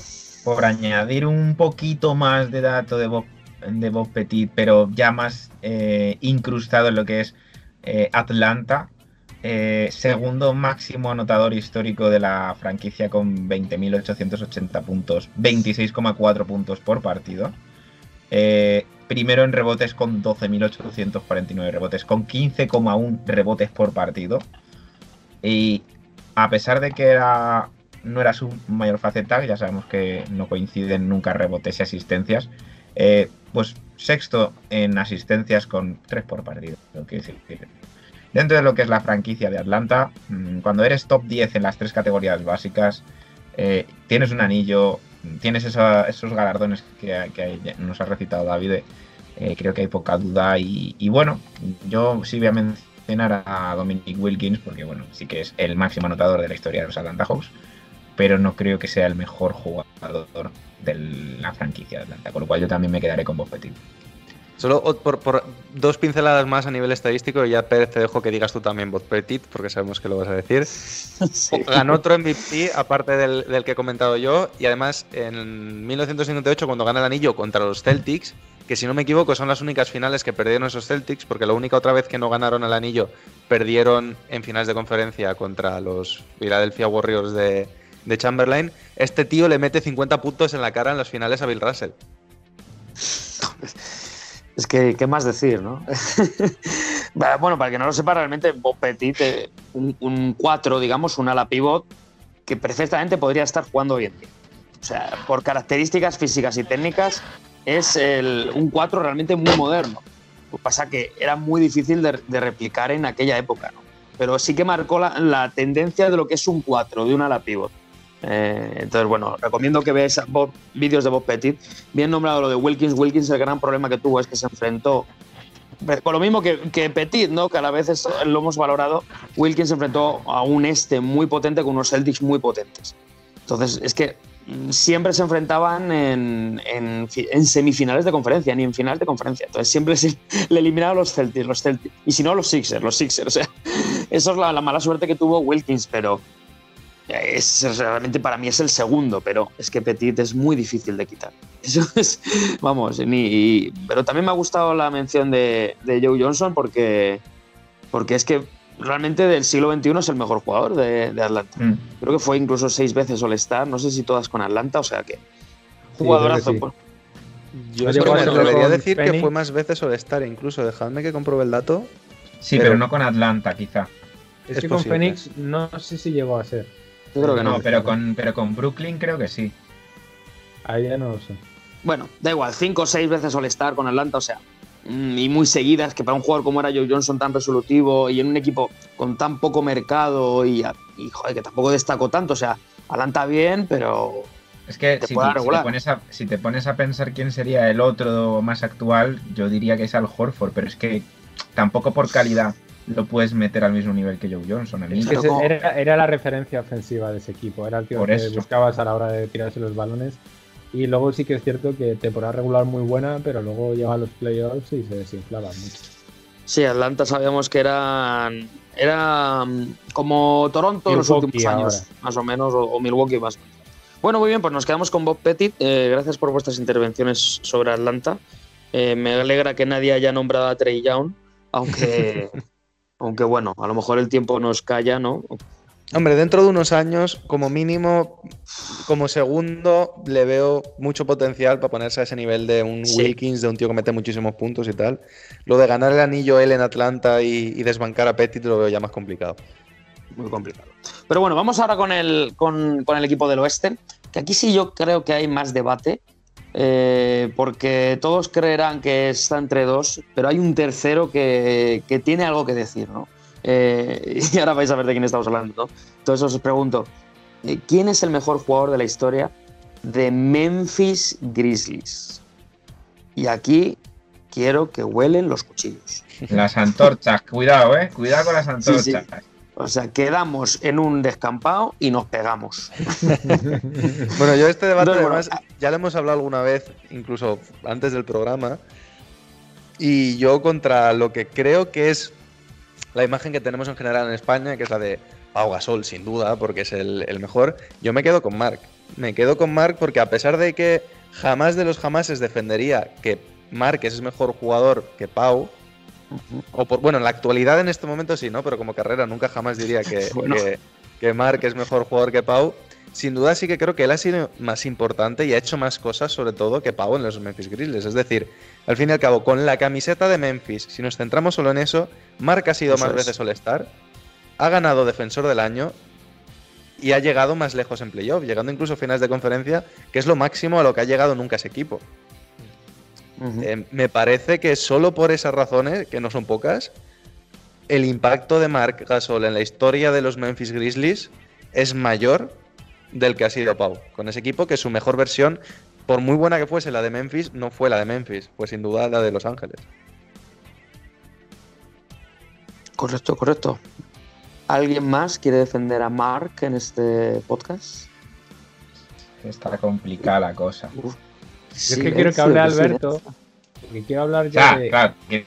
Speaker 5: Por añadir un poquito más de dato de Bob, de Bob Petit, pero ya más eh, incrustado en lo que es eh, Atlanta. eh, segundo máximo anotador histórico de la franquicia con 20.880 puntos, 26,4 puntos por partido. Primero en rebotes con 12.849 rebotes, con 15,1 rebotes por partido. Y a pesar de que era, no era su mayor faceta, ya sabemos que no coinciden nunca rebotes y asistencias, eh, pues sexto en asistencias con 3 por partido. decir. Dentro de lo que es la franquicia de Atlanta, mm, cuando eres top 10 en las tres categorías básicas, eh, tienes un anillo, tienes esos galardones que, que nos ha recitado David, eh, creo que hay poca duda. Y, y bueno, yo sí voy a mencionar a Dominic Wilkins, porque bueno, sí que es el máximo anotador de la historia de los Atlanta Hawks, pero no creo que sea el mejor jugador de la franquicia de Atlanta, con lo cual yo también me quedaré con Bob Petit.
Speaker 3: Solo por, por dos pinceladas más a nivel estadístico, y ya Pérez te dejo que digas tú también Bob Petit, porque sabemos que lo vas a decir. Ganó otro MVP, aparte del, del que he comentado yo, y además en 1958, cuando gana el anillo contra los Celtics, que si no me equivoco son las únicas finales que perdieron esos Celtics, porque la única otra vez que no ganaron el anillo perdieron en finales de conferencia contra los Philadelphia Warriors de, de Chamberlain. Este tío le mete 50 puntos en la cara en las finales a Bill Russell.
Speaker 4: Es que, ¿qué más decir, no? Bueno, para el que no lo sepa, realmente Bob Petit, eh, un 4, digamos, un ala pivot, que perfectamente podría estar jugando hoy en día. O sea, por características físicas y técnicas, es un 4 realmente muy moderno. Lo que pasa que era muy difícil de, de replicar en aquella época. Pero sí que marcó la, la tendencia de lo que es un 4, de un ala pivot. Eh, entonces, bueno, recomiendo que veáis vídeos de Bob Petit. Bien nombrado lo de Wilkins. Wilkins, el gran problema que tuvo es que se enfrentó. Con lo mismo que, que Petit, ¿no? que a la vez es- lo hemos valorado, Wilkins se enfrentó a un este muy potente con unos Celtics muy potentes. Entonces, es que mm, siempre se enfrentaban en, en fi- en semifinales de conferencia, ni en finales de conferencia. Entonces, siempre se, le eliminaban los Celtics, los Celtics. Y si no, los Sixers, los Sixers. O sea, eso es la mala suerte que tuvo Wilkins, pero es realmente para mí es el segundo, pero es que Petit es muy difícil de quitar. Eso es, vamos, ni, pero también me ha gustado la mención de, de Joe Johnson porque, porque es que realmente del siglo XXI es el mejor jugador de, de Atlanta.
Speaker 5: Mm.
Speaker 4: Creo que fue incluso seis veces All-Star, no sé si todas con Atlanta, o sea que jugadorazo.
Speaker 6: sí.
Speaker 3: Yo que me atrevería a decir que fue más veces All-Star incluso. Dejadme que compruebe el dato.
Speaker 5: Sí,
Speaker 3: Pero-
Speaker 5: pero, no con Atlanta, quizá.
Speaker 6: Es,
Speaker 3: Es
Speaker 6: que con. Phoenix no sé si llegó a ser.
Speaker 4: Yo creo que no.
Speaker 5: No, pero con, pero con Brooklyn creo que sí.
Speaker 6: Ahí ya no lo sé.
Speaker 4: Bueno, da igual, cinco o seis veces All-Star con Atlanta, o sea, mm, y muy seguidas, que para un jugador como era Joe Johnson tan resolutivo y en un equipo con tan poco mercado y, y, joder, que tampoco destacó tanto, o sea, Atlanta bien, pero
Speaker 5: Es que
Speaker 4: Te
Speaker 5: si,
Speaker 4: puede
Speaker 5: si te pones a, si te pones a pensar quién sería el otro más actual, yo diría que es Al Horford, pero es que tampoco por calidad lo puedes meter al mismo nivel que Joe Johnson. A mí
Speaker 6: Es que
Speaker 4: Pero
Speaker 6: ese-
Speaker 4: como-
Speaker 6: era, era la referencia ofensiva de ese equipo. Era el tío
Speaker 5: Por
Speaker 6: que
Speaker 5: eso.
Speaker 6: buscabas a la hora de tirarse los balones. Y luego sí que es cierto que temporada regular muy buena, pero luego llega a los playoffs y se desinflaba mucho.
Speaker 4: sí, Atlanta sabíamos que eran era como Toronto los últimos años,
Speaker 6: ahora.
Speaker 4: más o menos, o, o Milwaukee más. Bueno, muy bien, pues nos quedamos con Bob Pettit. Eh, gracias por vuestras intervenciones sobre Atlanta. Eh, me alegra que nadie haya nombrado a Trey Young, aunque, aunque bueno, a lo mejor el tiempo nos calla, ¿no?
Speaker 3: Hombre, dentro de unos años, como mínimo, como segundo, le veo mucho potencial para ponerse a ese nivel de un
Speaker 4: Sí.
Speaker 3: Wilkins, de un tío que mete muchísimos puntos y tal. Lo de ganar el anillo él en Atlanta y, y desbancar a Pettit lo veo ya más complicado.
Speaker 4: Muy complicado. Pero bueno, vamos ahora con el, con, con el equipo del oeste, que aquí sí yo creo que hay más debate, eh, porque todos creerán que está entre dos, pero hay un tercero que, que tiene algo que decir, ¿no? Eh, y ahora vais a ver de quién estamos hablando, ¿no? Entonces os pregunto, eh, ¿quién es el mejor jugador de la historia de Memphis Grizzlies? Y aquí quiero que huelen los cuchillos.
Speaker 5: Las antorchas, cuidado, eh. Cuidado con las
Speaker 4: Sí, sí. O sea, quedamos en un descampado y nos pegamos.
Speaker 3: Bueno, yo este debate
Speaker 4: bueno,
Speaker 3: además ya lo hemos hablado alguna vez, incluso antes del programa, y yo contra lo que creo que es la imagen que tenemos en general en España, que es la de Pau Gasol, sin duda, porque es el, el mejor, yo me quedo con Marc. Me quedo con Marc porque a pesar de que jamás de los jamases defendería que Marc es mejor jugador que Pau, o por, bueno, en la actualidad en este momento sí, ¿no? Pero como carrera nunca jamás diría que,
Speaker 4: Bueno.
Speaker 3: que, que Marc es mejor jugador que Pau. Sin duda sí que creo que él ha sido más importante y ha hecho más cosas, sobre todo, que Pau en los Memphis Grizzlies. Es decir, al fin y al cabo, con la camiseta de Memphis, si nos centramos solo en eso, Marc ha sido
Speaker 4: Eso
Speaker 3: más
Speaker 4: es.
Speaker 3: veces All-Star, ha ganado Defensor del Año y ha llegado más lejos en playoff, llegando incluso a finales de conferencia, que es lo máximo a lo que ha llegado nunca ese equipo. Eh, me parece que solo por esas razones, que no son pocas, el impacto de Marc Gasol en la historia de los Memphis Grizzlies es mayor del que ha sido Pau. Con ese equipo que su mejor versión, por muy buena que fuese la de Memphis, no fue la de Memphis, fue sin duda la de Los Ángeles.
Speaker 4: Correcto, correcto. ¿Alguien más quiere defender a Mark en este podcast?
Speaker 5: Está complicada la cosa.
Speaker 6: Yo es que quiero que hable Alberto, porque quiero hablar ya
Speaker 5: Ya,
Speaker 6: de...
Speaker 5: claro. Que,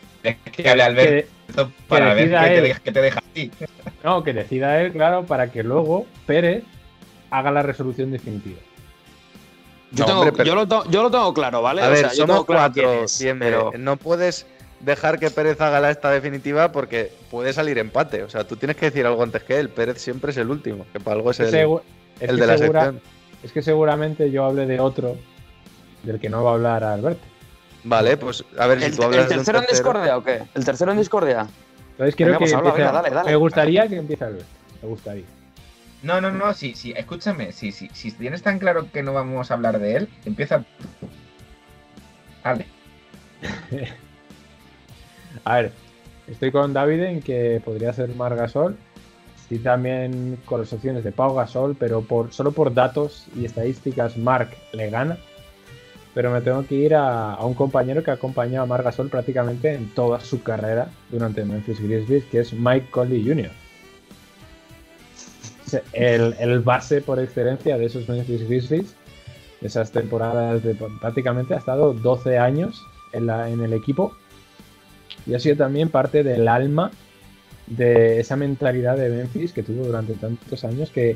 Speaker 5: que hable Alberto para ver qué te, qué te deja a ti.
Speaker 6: No, que decida él, claro, para que luego Pérez haga la resolución definitiva.
Speaker 4: Yo,
Speaker 3: No,
Speaker 4: tengo-
Speaker 3: hombre, pero-
Speaker 4: yo lo, to- yo lo tengo claro, ¿vale?
Speaker 3: A
Speaker 4: O
Speaker 3: ver,
Speaker 4: sea, yo
Speaker 3: somos
Speaker 4: claro
Speaker 3: cuatro,
Speaker 4: es,
Speaker 3: siempre.
Speaker 4: pero
Speaker 3: No puedes dejar que Pérez haga la esta definitiva porque puede salir empate. O sea, tú tienes que decir algo antes que él. Pérez siempre es el último, que para algo es el,
Speaker 6: Segu-
Speaker 3: el
Speaker 6: que
Speaker 3: de la sección.
Speaker 6: Es que seguramente yo hable de otro del que no va a hablar Alberto.
Speaker 3: Vale, pues a ver
Speaker 4: ¿El,
Speaker 3: si tú
Speaker 4: el
Speaker 3: hablas de un
Speaker 4: tercero en discordia o qué? ¿El tercero en discordia?
Speaker 6: Entonces quiero
Speaker 4: Venga,
Speaker 6: que
Speaker 4: pues habla,
Speaker 6: empiece-
Speaker 4: venga, dale, dale.
Speaker 6: Me gustaría que empiece Alberto. Me gustaría.
Speaker 5: No, no, no, sí, sí, escúchame, sí, sí, si tienes tan claro que no vamos a hablar de él, empieza. Dale.
Speaker 6: A ver, estoy con David en que podría ser Mar Gasol. Estoy también con las opciones de Pau Gasol, pero por, solo por datos y estadísticas Mark le gana. Pero me tengo que ir a, a un compañero que ha acompañado a Marc Gasol prácticamente en toda su carrera durante Memphis Grizzlies, que es Mike Conley Jr. El, el base por excelencia de esos Memphis Grizzlies, esas temporadas de prácticamente ha estado 12 años en, la, en el equipo y ha sido también parte del alma de esa mentalidad de Memphis que tuvo durante tantos años que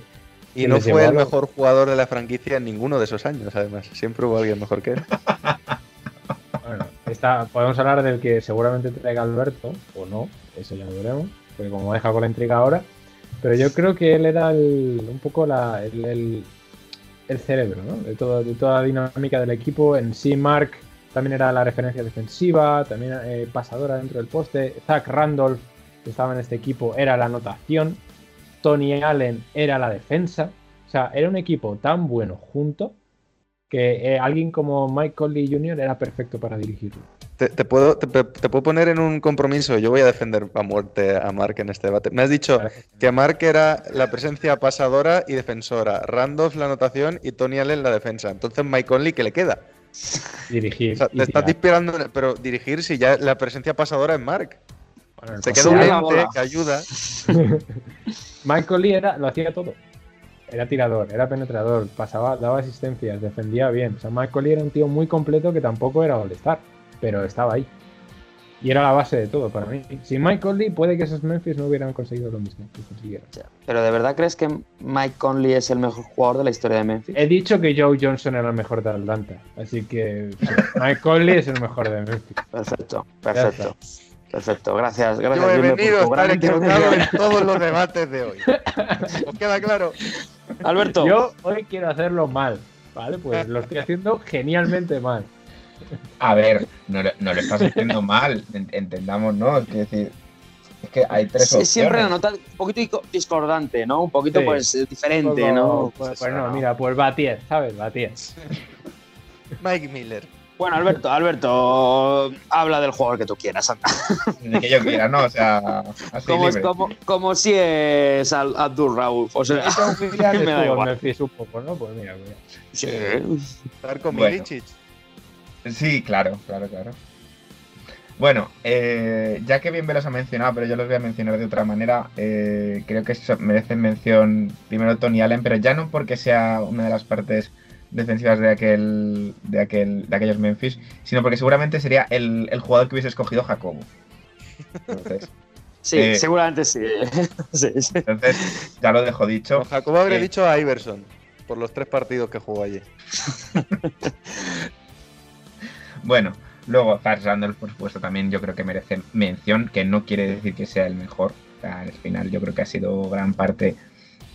Speaker 3: Y no fue el mejor jugador de la franquicia en ninguno de esos años, además. Siempre hubo alguien mejor que él.
Speaker 6: Bueno, está, podemos hablar del que seguramente traiga Alberto, o no, eso ya lo veremos, porque como deja con la intriga ahora. Pero yo creo que él era el- un poco la, el, el- el cerebro ¿no? de, todo- de toda la dinámica del equipo. En sí, Mark también era la referencia defensiva, también eh, pasadora dentro del poste. Zach Randolph, que estaba en este equipo, era la anotación. Tony Allen era la defensa. O sea, era un equipo tan bueno junto que eh, alguien como Mike Conley Jr. era perfecto para dirigirlo.
Speaker 3: Te, te puedo, te, te puedo poner en un compromiso. Yo voy a defender a muerte a Mark en este debate. Me has dicho que Mark era la presencia pasadora y defensora, Randolph la anotación y Tony Allen la defensa. Entonces, Mike Conley, ¿qué le queda?
Speaker 6: Dirigir.
Speaker 3: O sea, te estás inspirando, pero dirigir si ya la presencia pasadora es Mark.
Speaker 6: Bueno,
Speaker 3: Se queda un ente que ayuda.
Speaker 6: Mike Conley era, lo hacía todo. Era tirador, era penetrador, pasaba, daba asistencias, defendía bien. O sea, Mike Conley era un tío muy completo que tampoco era All-Star, pero estaba ahí. Y era la base de todo para mí. Sin Mike Conley puede que esos Memphis no hubieran conseguido lo mismo que consiguieron.
Speaker 4: Pero ¿de verdad crees que Mike Conley es el mejor jugador de la historia de Memphis?
Speaker 6: He dicho que Joe Johnson era el mejor de Atlanta, así que Mike Conley es el mejor de Memphis.
Speaker 4: Perfecto, perfecto. Perfecto, gracias, gracias.
Speaker 3: Yo he venido a estar equivocado en todos los debates de hoy. ¿Os queda claro?
Speaker 4: Alberto,
Speaker 6: Yo hoy quiero hacerlo mal, ¿vale? Pues lo estoy haciendo genialmente mal.
Speaker 5: A ver, no, lo- no lo estás haciendo mal, en- entendamos, ¿no? Es decir, es que hay tres
Speaker 4: es siempre la
Speaker 5: opciones.
Speaker 4: nota un poquito discordante, ¿no? Un poquito,
Speaker 6: Sí.
Speaker 4: pues, diferente,
Speaker 6: Poco-
Speaker 4: ¿no?
Speaker 6: Pues, pues no, mira, pues Batier, ¿sabes? Batier.
Speaker 3: Mike Miller.
Speaker 4: Bueno, Alberto, Alberto, habla del jugador que tú quieras. anda.
Speaker 5: De que yo quiera, ¿no, o sea, así
Speaker 4: Como,
Speaker 5: libre.
Speaker 4: como, como si es Abdul Raúl. O sea, me da igual.
Speaker 6: Un poco, ¿no? Pues mira, mira.
Speaker 4: Sí.
Speaker 3: Darko
Speaker 5: Bueno.
Speaker 3: Milicic.
Speaker 5: Sí, claro, claro, claro. Bueno, eh, ya que bien me los ha mencionado, pero yo los voy a mencionar de otra manera, eh, creo que merecen mención primero Tony Allen, pero ya no porque sea una de las partes defensivas de aquel, de aquel, de aquellos Memphis, sino porque seguramente sería el, el jugador que hubiese escogido Jacobo. Entonces,
Speaker 4: Sí,
Speaker 5: Eh.
Speaker 4: seguramente sí. sí, sí.
Speaker 5: entonces, ya lo dejo dicho.
Speaker 3: Jacobo habría
Speaker 5: Eh,
Speaker 3: dicho a Iverson por los tres partidos que jugó allí.
Speaker 5: Bueno, luego Zach Randolph, por supuesto, también yo creo que merece mención, que no quiere decir que sea el mejor. O sea, al final yo creo que ha sido gran parte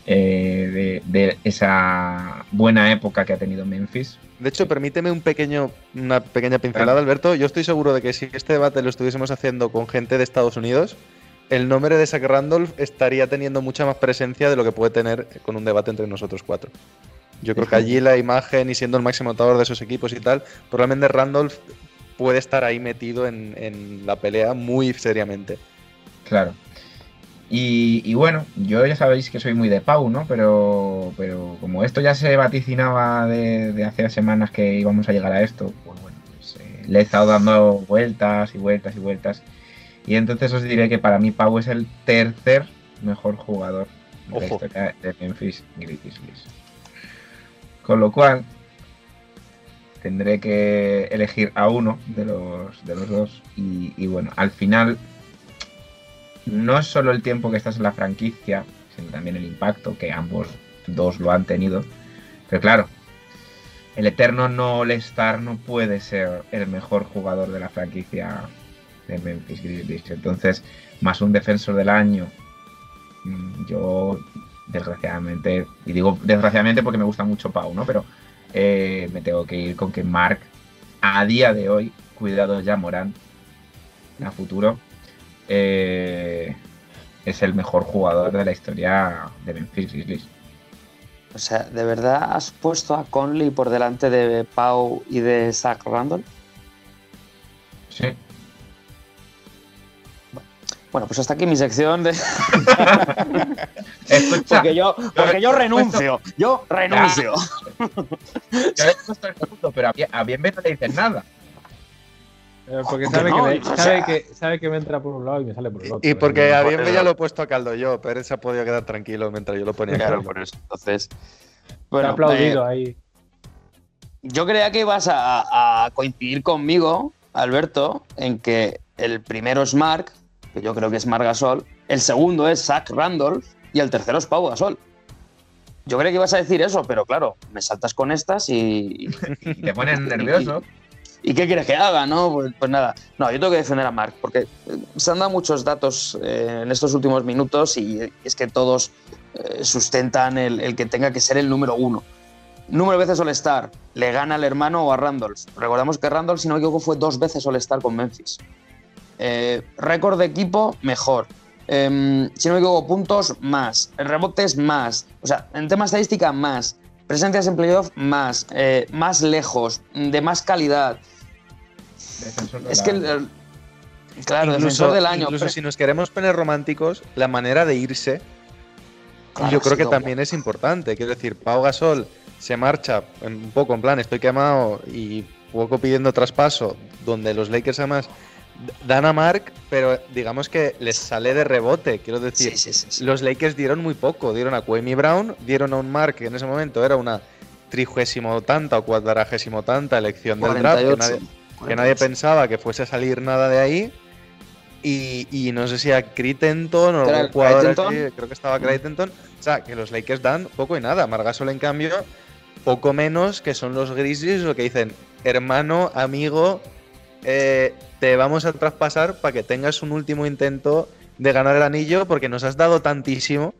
Speaker 5: eh, de, de esa buena época que ha tenido Memphis.
Speaker 3: De hecho, permíteme un pequeño, una pequeña pincelada. Alberto. Yo estoy seguro de que si este debate lo estuviésemos haciendo con gente de Estados Unidos, el nombre de Zach Randolph estaría teniendo mucha más presencia de lo que puede tener con un debate entre nosotros cuatro. Yo creo que allí la imagen y siendo el máximo anotador de esos equipos y tal, probablemente Randolph puede estar ahí metido en, en la pelea muy seriamente.
Speaker 5: Claro. Y, y bueno, yo ya sabéis que soy muy de Pau, ¿no? Pero, pero como esto ya se vaticinaba de, de hace semanas que íbamos a llegar a esto, pues bueno, pues, eh, le he estado dando vueltas y vueltas y vueltas. Y entonces os diré que para mí Pau es el tercer mejor jugador de la historia de Memphis Grizzlies. Con lo cual, tendré que elegir a uno de los, de los dos. Y, y bueno, al final, no es solo el tiempo que estás en la franquicia, sino también el impacto que ambos dos lo han tenido. Pero claro, el eterno no All-Star no puede ser el mejor jugador de la franquicia de Memphis Grizzlies. Entonces, más un defensor del año, mm, yo desgraciadamente, y digo desgraciadamente porque me gusta mucho Pau, ¿no? Pero eh, me tengo que ir con que Mark, a día de hoy, cuidado ya Morán, a futuro, eh, es el mejor jugador de la historia de Memphis Grizzlies.
Speaker 4: O sea, ¿de verdad has puesto a Conley por delante de Pau y de Zach Randall?
Speaker 5: Sí.
Speaker 4: Bueno, pues hasta aquí mi sección de.
Speaker 5: Escucha,
Speaker 4: Porque yo, porque yo renuncio. Yo renuncio.
Speaker 5: yo he puesto el segundo, pero a bien, a bien no le dices nada.
Speaker 6: Eh, Porque
Speaker 4: Que
Speaker 6: sabe,
Speaker 4: no,
Speaker 6: que, me, sabe, que, sabe que me entra por un lado y me sale por el otro.
Speaker 3: Y porque a bien ya lo he puesto a caldo yo, pero se ha podido quedar tranquilo mientras yo lo ponía a
Speaker 4: Claro,
Speaker 3: caldo.
Speaker 4: por eso. Entonces. Bueno,
Speaker 6: aplaudido
Speaker 4: eh,
Speaker 6: ahí.
Speaker 4: yo creía que ibas a, a coincidir conmigo, Alberto, en que el primero es Mark, que yo creo que es Marc Gasol, el segundo es Zach Randolph y el tercero es Pau Gasol. Yo creía que ibas a decir eso, pero claro, me saltas con estas y,
Speaker 5: Y te pones nervioso.
Speaker 4: ¿Y qué quieres que haga? No, pues, pues nada. No, yo tengo que defender a Mark porque eh, se han dado muchos datos eh, en estos últimos minutos y es que todos eh, sustentan el, el que tenga que ser el número uno. Número de veces All-Star, le gana al hermano o a Randolph. Recordamos que Randolph, si no me equivoco, fue dos veces All-Star con Memphis. Eh, récord de equipo, mejor. Em, si no me equivoco, puntos, más. Rebotes, más. O sea, en tema estadística, más. Presencias en playoff, más. Eh, más lejos, de más calidad.
Speaker 5: Defensor de
Speaker 4: Es que el, claro, defensor del año.
Speaker 3: incluso
Speaker 4: pero-
Speaker 3: si nos queremos poner románticos, la manera de irse,
Speaker 4: Claro,
Speaker 3: yo creo que también es importante. Quiero decir, Pau Gasol se marcha un poco en plan, estoy quemado y poco pidiendo traspaso, donde los Lakers además d- dan a Mark, pero digamos que les sale de rebote. Quiero decir,
Speaker 4: Sí, sí, sí, sí.
Speaker 3: los Lakers dieron muy poco. Dieron a Kwame Brown, dieron a un Mark que en ese momento era una trigésimo tanta o cuadragésimo tanta elección del draft, que
Speaker 4: 48,
Speaker 3: nadie, que
Speaker 4: 48.
Speaker 3: nadie pensaba que fuese a salir nada de ahí. Y, y no sé si a Crittenton o
Speaker 4: ¿Era
Speaker 3: algún jugador así, creo que estaba Creighton. O sea, que los Lakers dan poco y nada. Margasol, en cambio, poco menos que son los Grizzlies lo que dicen, hermano, amigo, eh, te vamos a traspasar para que tengas un último intento de ganar el anillo porque nos has dado tantísimo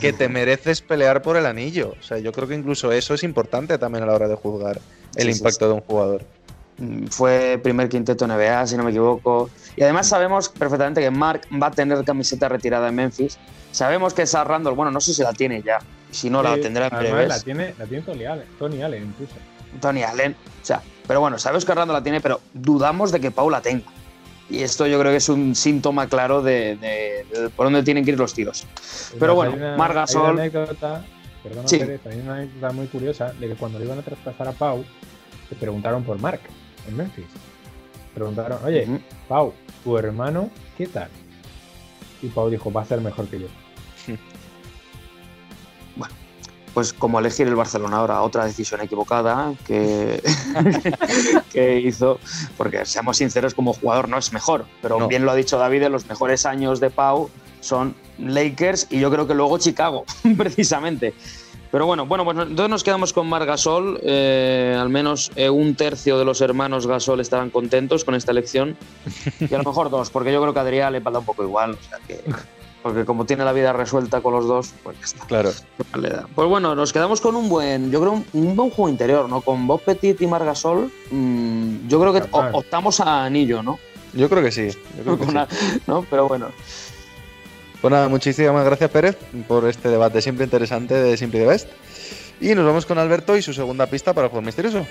Speaker 3: que te mereces pelear por el anillo. O sea, yo creo que incluso eso es importante también a la hora de juzgar el
Speaker 4: Sí,
Speaker 3: impacto
Speaker 4: sí.
Speaker 3: de un jugador.
Speaker 4: Mm, Fue primer quinteto NBA, si no me equivoco. Y además sabemos perfectamente que Mark va a tener camiseta retirada en Memphis. Sabemos que esa Randall, bueno, no sé si la tiene ya. Si no, la tendrá en breves.
Speaker 6: La tiene, la tiene Tony Allen, Tony Allen incluso.
Speaker 4: Tony Allen. O sea, pero bueno, sabemos que Randall la tiene, pero dudamos de que Pau la tenga. Y esto yo creo que es un síntoma claro de, de- de por dónde tienen que ir los tiros. Pero
Speaker 6: Además,
Speaker 4: bueno,
Speaker 6: una-
Speaker 4: Marc
Speaker 6: hay una anécdota, perdona,
Speaker 4: Sí.
Speaker 6: Pérez, hay una anécdota muy curiosa de que cuando le iban a traspasar a Pau, le preguntaron por Mark en Memphis. Preguntaron, oye. Pau, tu hermano, ¿qué tal? Y Pau dijo, va a ser mejor que yo.
Speaker 4: Pues como elegir el Barcelona ahora, otra decisión equivocada que, que hizo, porque seamos sinceros, como jugador no es mejor, pero
Speaker 3: No.
Speaker 4: bien lo ha dicho David, los mejores años de Pau son Lakers y yo creo que luego Chicago, precisamente. Pero bueno, bueno, pues entonces nos quedamos con Marc Gasol. eh, al menos eh, un tercio de los hermanos Gasol estaban contentos con esta elección. Y a lo mejor dos, porque yo creo que a Adrián le falta un poco igual. O sea que, porque como tiene la vida resuelta con los dos, pues ya está.
Speaker 3: Claro.
Speaker 4: Pues bueno, nos quedamos con un buen, yo creo, un, un buen juego interior, ¿no? Con Bob Petit y Marc Gasol, mm, yo creo que optamos a anillo, ¿no?
Speaker 3: Yo creo que sí. yo creo que sí.
Speaker 4: Pero bueno,
Speaker 3: Pues nada, muchísimas gracias Pérez por este debate siempre interesante de Simply the Best. Y nos vamos con Alberto y su segunda pista para el juego misterioso.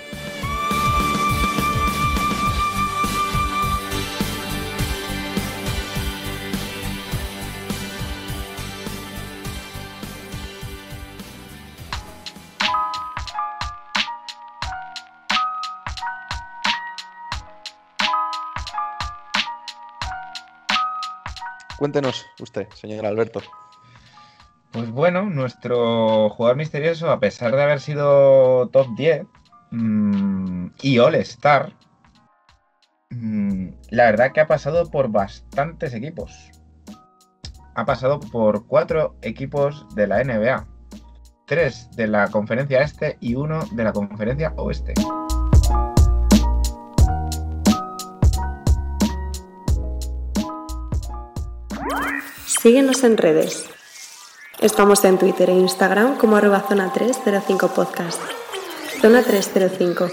Speaker 3: Cuéntenos usted, señor Alberto.
Speaker 5: Pues bueno, nuestro jugador misterioso, a pesar de haber sido top 10 mm, y All-Star, mm, la verdad que ha pasado por bastantes equipos. Ha pasado por cuatro equipos de la NBA. Tres de la conferencia este y uno de la conferencia oeste.
Speaker 7: Síguenos en redes. Estamos en Twitter e Instagram como arroba zona 305 podcast. Zona 305.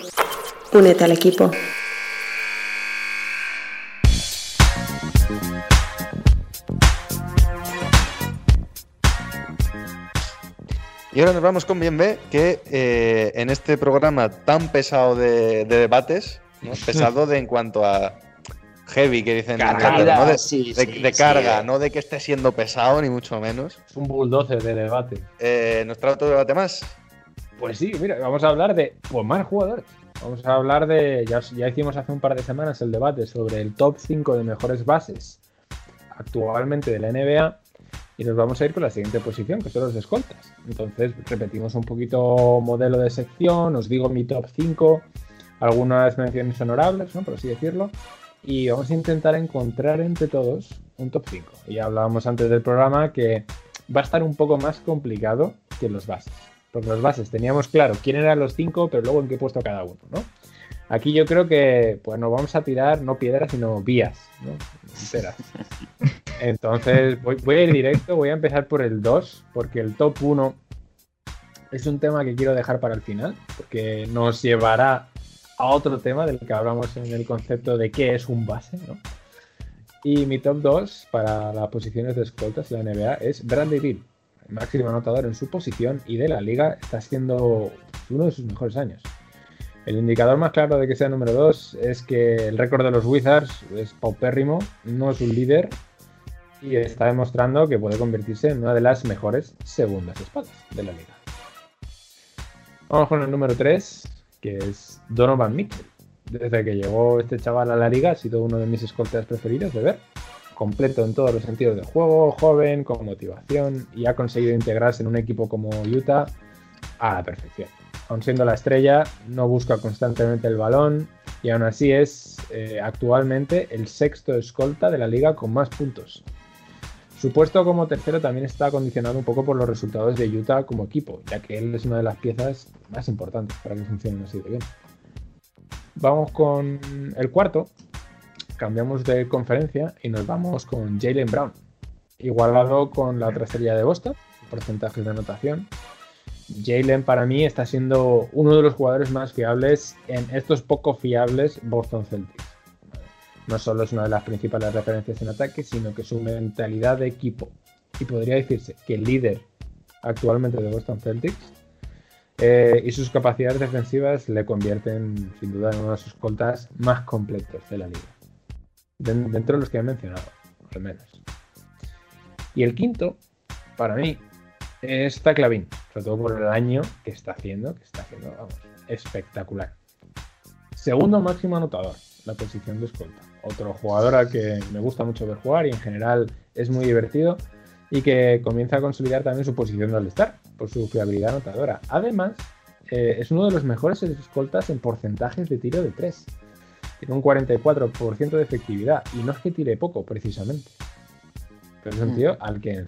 Speaker 7: Únete al equipo.
Speaker 3: Y ahora nos vamos con Bien B, que eh, en este programa tan pesado de, de debates, ¿no? pesado de en cuanto a heavy, que dicen de,
Speaker 4: sí,
Speaker 3: de-
Speaker 4: sí,
Speaker 3: de
Speaker 4: sí.
Speaker 3: carga, no de que esté siendo pesado, ni mucho menos.
Speaker 6: Es un bulldozer de debate.
Speaker 3: Eh, ¿Nos trae otro debate más?
Speaker 6: Pues sí, mira, vamos a hablar de pues, más jugadores. Vamos a hablar de. Ya, ya hicimos hace un par de semanas el debate sobre el top 5 de mejores bases actualmente de la NBA. Y nos vamos a ir con la siguiente posición, que son los escoltas. Entonces, repetimos un poquito modelo de sección, os digo mi top 5, algunas menciones honorables, ¿no? por así decirlo. Y vamos a intentar encontrar entre todos un top 5. Y ya hablábamos antes del programa que va a estar un poco más complicado que los bases. Porque los bases teníamos claro quién eran los 5, pero luego en qué puesto cada uno, ¿no? Aquí yo creo que pues nos vamos a tirar no piedras, sino vías, ¿no? Enteras. Entonces voy, voy a ir directo, voy a empezar por el 2, porque el top 1 es un tema que quiero dejar para el final, porque nos llevará a otro tema del que hablamos en el concepto de qué es un base, ¿no? Y mi top 2 para las posiciones de escoltas en la NBA es Bradley Beal, el máximo anotador en su posición y de la liga está siendo uno de sus mejores años. El indicador más claro de que sea número 2 es que el récord de los Wizards es paupérrimo, no es un líder y está demostrando que puede convertirse en una de las mejores segundas espaldas de la liga. Vamos con el número 3, que es Donovan Mitchell. Desde que llegó este chaval a la liga ha sido uno de mis escoltas preferidos de ver. Completo en todos los sentidos del juego, joven, con motivación y ha conseguido integrarse en un equipo como Utah a la perfección. Aun siendo la estrella, no busca constantemente el balón, Y aún así es eh, actualmente el sexto escolta de la liga con más puntos. Su puesto como tercero también está condicionado un poco por los resultados de Utah como equipo, ya que él es una de las piezas más importantes para que funcionen así de bien. Vamos con el cuarto, cambiamos de conferencia y nos vamos con Jalen Brown, igualado con la otra serie de Boston, porcentajes de anotación. Jalen para mí está siendo uno de los jugadores más fiables en estos poco fiables Boston Celtics. No solo es una de las principales referencias en ataque, sino que su mentalidad de equipo, y podría decirse que el líder actualmente de Boston Celtics, eh, y sus capacidades defensivas le convierten sin duda en uno de los escoltas más completos de la liga. Den- dentro de los que he mencionado, al menos. Y el quinto, para mí, es Taclavin, sobre todo por el año que está haciendo, que está haciendo, vamos, espectacular. Segundo máximo anotador, la posición de escolta. Otro jugador al que me gusta mucho ver jugar y en general es muy divertido y que comienza a consolidar también su posición de All-Star por su fiabilidad anotadora. Además, eh, es uno de los mejores escoltas en porcentajes de tiro de 3. Tiene un 44% de efectividad y no es que tire poco, precisamente. Pero es un tío al que no,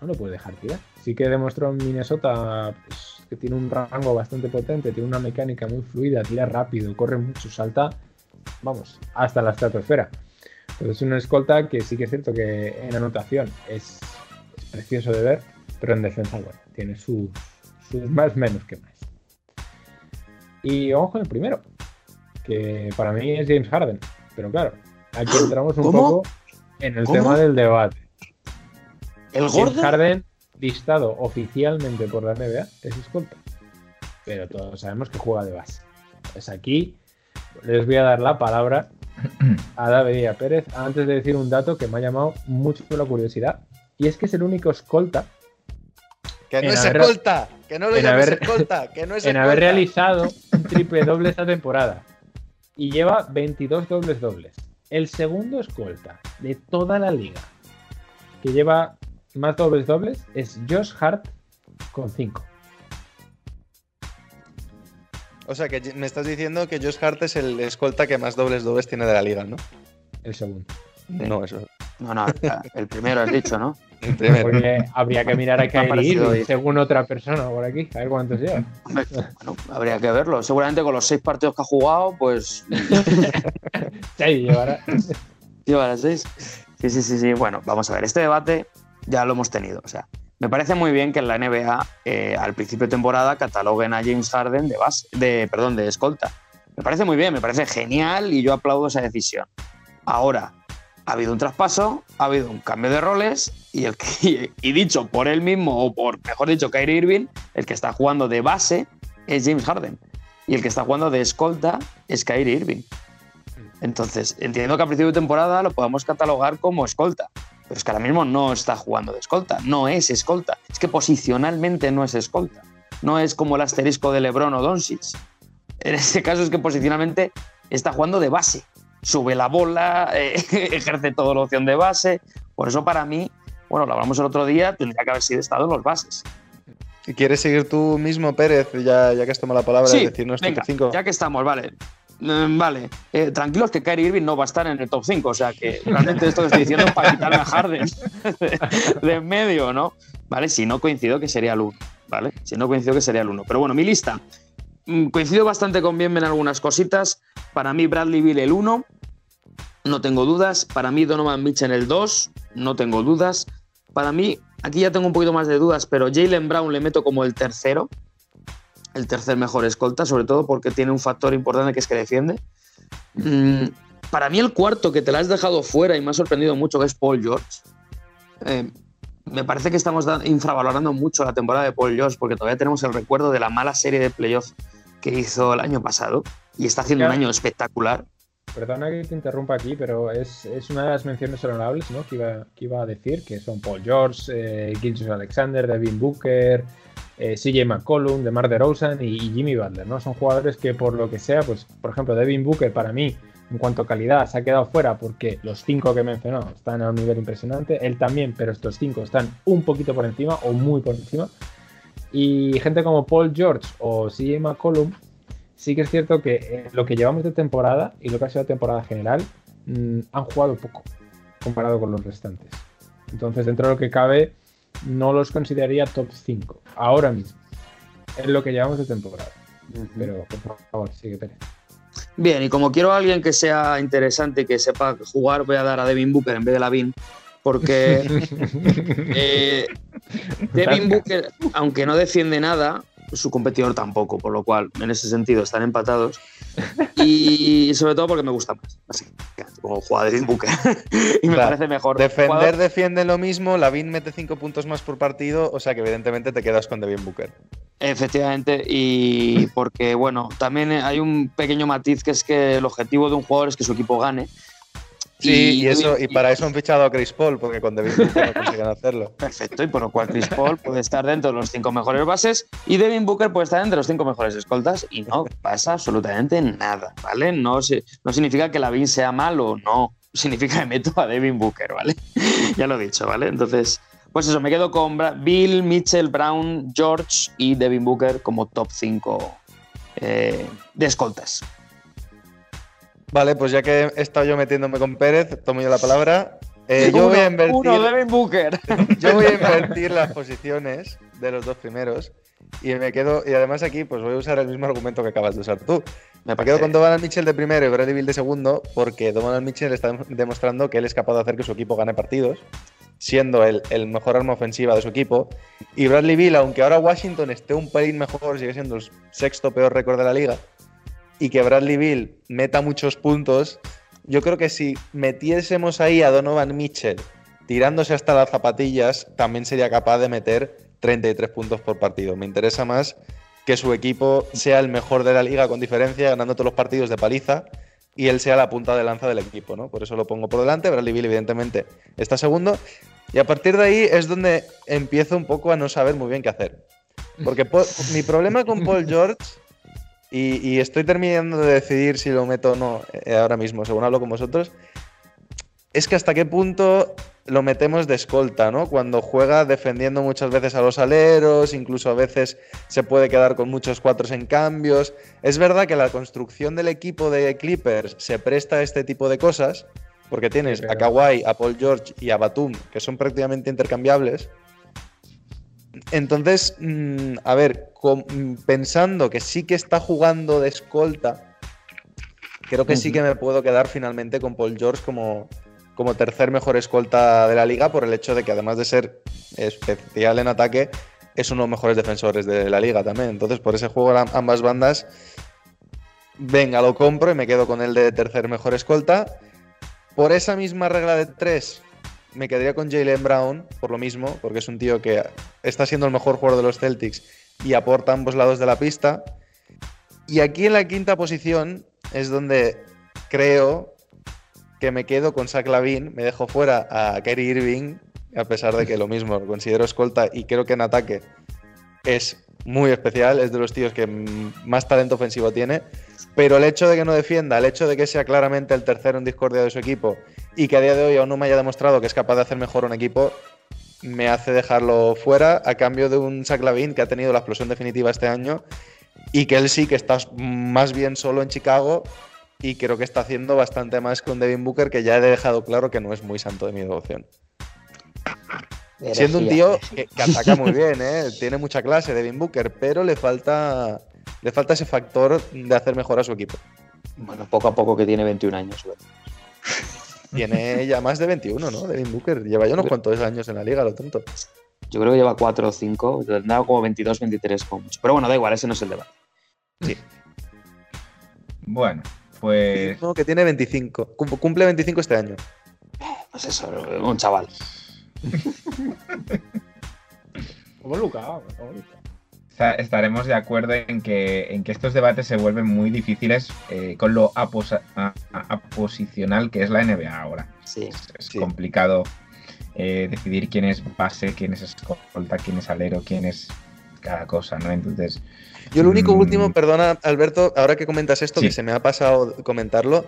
Speaker 6: no lo puede dejar tirar. Sí que demostró en Minnesota pues, que tiene un rango bastante potente, tiene una mecánica muy fluida, tira rápido, corre mucho, salta, vamos, hasta la estratosfera. Pero es una escolta que sí que es cierto que en anotación es, es precioso de ver, pero en defensa, bueno, tiene sus, sus más menos que más. Y vamos con el primero, que para mí es James Harden. Pero claro, aquí entramos un
Speaker 4: ¿Cómo?
Speaker 6: poco en el
Speaker 4: ¿Cómo?
Speaker 6: tema del debate.
Speaker 4: ¿El
Speaker 6: James
Speaker 4: gordo?
Speaker 6: Harden, listado oficialmente por la NBA, es escolta. Pero todos sabemos que juega de base. Pues aquí les voy a dar la palabra a David Díaz Pérez antes de decir un dato que me ha llamado mucho la curiosidad. Y es que es el único escolta
Speaker 3: Que no es
Speaker 6: haber-
Speaker 3: escolta, que no lo
Speaker 6: en haber-
Speaker 3: escolta, que no es
Speaker 6: en
Speaker 3: escolta.
Speaker 6: haber realizado un triple doble esta temporada. Y lleva 22 dobles dobles. El segundo escolta de toda la liga que lleva más dobles dobles es Josh Hart con 5.
Speaker 3: O sea, que me estás diciendo que Josh Hart es el escolta que más dobles dobles tiene de la liga, ¿no?
Speaker 6: El segundo.
Speaker 3: No, eso.
Speaker 4: No, no, el primero has dicho, ¿no?
Speaker 3: El primero.
Speaker 6: Porque habría que mirar a
Speaker 4: ha
Speaker 6: Kyrie según otra persona por aquí. A ver cuántos lleva.
Speaker 4: Bueno, habría que verlo. Seguramente con los seis partidos que ha jugado, pues
Speaker 6: Sí, llevará.
Speaker 4: lleva las seis. Sí, sí, sí, sí. Bueno, vamos a ver. Este debate ya lo hemos tenido. O sea, me parece muy bien que en la NBA eh, al principio de temporada cataloguen a James Harden de base, de, perdón, de escolta. Me parece muy bien, me parece genial y yo aplaudo esa decisión. Ahora, ha habido un traspaso, ha habido un cambio de roles y dicho por él mismo, o por, mejor dicho, Kyrie Irving, el que está jugando de base es James Harden. Y el que está jugando de escolta es Kyrie Irving. Entonces, entiendo que a principio de temporada lo podamos catalogar como escolta. Pero es que ahora mismo no está jugando de escolta, no es escolta. Es que posicionalmente no es escolta. No es como el asterisco de LeBron o Doncic. En este caso es que posicionalmente está jugando de base. Sube la bola, eh, ejerce toda la opción de base. Por eso para mí, bueno, lo hablamos el otro día, tendría que haber sido estado en los bases.
Speaker 3: ¿Y ¿Quieres seguir tú mismo, Pérez, ya, ya que has tomado la palabra,
Speaker 4: Sí,
Speaker 3: y decirnos
Speaker 4: venga,
Speaker 3: 5?
Speaker 4: ya que estamos, vale. Mm, Vale, Eh, tranquilos que Kyrie Irving no va a estar en el top 5, o sea que realmente esto que estoy diciendo es para quitarme a Harden de, en medio, ¿no? Vale, si no coincido que sería el 1, ¿vale? Si no coincido que sería el 1. Pero bueno, mi lista. mm, Coincido bastante con Bienven en algunas cositas. Para mí Bradley Bill el 1, no tengo dudas. Para mí Donovan Mitchell el 2, no tengo dudas. Para mí, aquí ya tengo un poquito más de dudas, pero Jalen Brown le meto como el tercero el tercer mejor escolta, sobre todo porque tiene un factor importante que es que defiende. Mm, para mí el cuarto que te la has dejado fuera y me ha sorprendido mucho que es Paul George. Eh, me parece que estamos infravalorando mucho la temporada de Paul George porque todavía tenemos el recuerdo de la mala serie de playoffs que hizo el año pasado y está haciendo un año espectacular.
Speaker 6: Perdona que te interrumpa aquí, pero es, es una de las menciones honorables ¿no? que, iba, que iba a decir, que son Paul George, eh, Alexander, Devin Booker, eh, CJ McCollum, DeMar DeRozan y, y Jimmy Butler, ¿no? Son jugadores que por lo que sea, pues por ejemplo Devin Booker para mí en cuanto a calidad se ha quedado fuera porque los cinco que he mencionado están a un nivel impresionante, él también, pero estos cinco están un poquito por encima o muy por encima. Y gente como Paul George o CJ McCollum sí que es cierto que eh, lo que llevamos de temporada y lo que ha sido temporada general mm, han jugado poco comparado con los restantes. Entonces, dentro de lo que cabe, no los consideraría top 5 ahora mismo. Es lo que llevamos de temporada. Pero, por favor, sigue Pérez.
Speaker 4: Bien, y como quiero a alguien que sea interesante y que sepa jugar, voy a dar a Devin Booker en vez de Lavin, porque eh, Devin Booker, aunque no defiende nada, su competidor tampoco, por lo cual en ese sentido están empatados. Y sobre todo porque me gusta más, básicamente, como juega Devin Booker. y me
Speaker 3: Claro,
Speaker 4: parece mejor.
Speaker 3: Defender
Speaker 4: jugador.
Speaker 3: defiende lo mismo, Lavin mete 5 puntos más por partido, o sea que evidentemente te quedas con Devin Booker.
Speaker 4: Efectivamente, y porque, bueno, también hay un pequeño matiz que es que el objetivo de un jugador es que su equipo gane.
Speaker 3: Sí, y, eso, y para eso han fichado a Chris Paul, porque con Devin Booker no consiguen hacerlo.
Speaker 4: Perfecto, y por lo cual Chris Paul puede estar dentro de los cinco mejores bases y Devin Booker puede estar entre los cinco mejores escoltas y no pasa absolutamente nada, ¿vale? No, no significa que Lavin sea malo, no. Significa que meto a Devin Booker, ¿vale? ya lo he dicho, ¿vale? Entonces, pues eso, me quedo con Bill, Mitchell, Brown, George y Devin Booker como top 5 de escoltas.
Speaker 3: Vale, pues ya que he estado yo metiéndome con Pérez, tomo yo la palabra. Eh, yo,
Speaker 4: Uno-
Speaker 3: voy a invertir,
Speaker 4: uno, Devin Booker.
Speaker 3: yo voy a invertir las posiciones de los dos primeros y me quedo. Y además aquí, pues voy a usar el mismo argumento que acabas de usar tú.
Speaker 4: Me
Speaker 3: quedo con Donovan Mitchell de primero y Bradley Bill de segundo, porque Donovan Mitchell está dem- demostrando que él es capaz de hacer que su equipo gane partidos, siendo el, el mejor arma ofensiva de su equipo. Y Bradley Bill, aunque ahora Washington esté un pelín mejor, sigue siendo el sexto peor récord de la liga, y que Bradley Bill meta muchos puntos, yo creo que si metiésemos ahí a Donovan Mitchell tirándose hasta las zapatillas, también sería capaz de meter 33 puntos por partido. Me interesa más que su equipo sea el mejor de la liga con diferencia, ganando todos los partidos de paliza, y él sea la punta de lanza del equipo, ¿no? Por eso lo pongo por delante. Bradley Bill, evidentemente, está segundo. Y a partir de ahí es donde empiezo un poco a no saber muy bien qué hacer. Porque Paul- mi problema con Paul George, y, y estoy terminando de decidir si lo meto o no eh, ahora mismo, según hablo con vosotros, es que hasta qué punto lo metemos de escolta, ¿no? Cuando juega defendiendo muchas veces a los aleros, incluso a veces se puede quedar con muchos cuatros en cambios. Es verdad que la construcción del equipo de Clippers se presta a este tipo de cosas, porque tienes a Kawhi, a Paul George y a Batum, que son prácticamente intercambiables. Entonces, mm, a ver, pensando que sí que está jugando de escolta, creo que sí que me puedo quedar finalmente con Paul George como, como tercer mejor escolta de la liga por el hecho de que además de ser especial en ataque, es uno de los mejores defensores de la liga también. Entonces, por ese juego ambas bandas, venga, lo compro y me quedo con el de tercer mejor escolta. Por esa misma regla de tres, me quedaría con Jalen Brown, por lo mismo, porque es un tío que está siendo el mejor jugador de los Celtics y aporta ambos lados de la pista. Y aquí en la quinta posición es donde creo que me quedo con Zach Lavin, me dejo fuera a Kyrie Irving, a pesar de que lo mismo lo considero escolta y creo que en ataque es muy especial, es de los tíos que más talento ofensivo tiene, pero el hecho de que no defienda, el hecho de que sea claramente el tercero en discordia de su equipo y que a día de hoy aún no me haya demostrado que es capaz de hacer mejor un equipo, me hace dejarlo fuera a cambio de un Zach Lavin que ha tenido la explosión definitiva este año y que él sí que está más bien solo en Chicago y creo que está haciendo bastante más con Devin Booker que ya he dejado claro que no es muy santo de mi devoción. Siendo un tío que, que ataca muy bien, ¿eh? tiene mucha clase Devin Booker, pero le falta, le falta ese factor de hacer mejor a su equipo.
Speaker 4: Bueno, poco a poco que tiene 21 años. güey.
Speaker 3: Tiene ya más de 21, ¿no? Devin Booker. Lleva ya unos cuantos años en la liga, lo tonto.
Speaker 4: Yo creo que lleva 4 o 5, tendrá como 22, 23 como mucho. Pero bueno, da igual, ese no es el debate.
Speaker 5: Bueno, pues
Speaker 3: No, que tiene 25. Cum- Cumple 25 este año.
Speaker 4: Pues eso, un chaval.
Speaker 6: Como Luca, vamos, como Luca.
Speaker 5: Esta- estaremos de acuerdo en que, en que estos debates se vuelven muy difíciles eh, con lo aposa- a- a- aposicional que es la NBA ahora.
Speaker 4: Sí.
Speaker 5: Es, es
Speaker 3: Sí.
Speaker 5: complicado eh, decidir quién es base, quién es escolta, quién es alero, quién es cada cosa, ¿no? Entonces,
Speaker 3: Yo lo único
Speaker 5: Mm.
Speaker 3: último, perdona Alberto, ahora que comentas esto,
Speaker 5: Sí.
Speaker 3: que se me ha pasado comentarlo,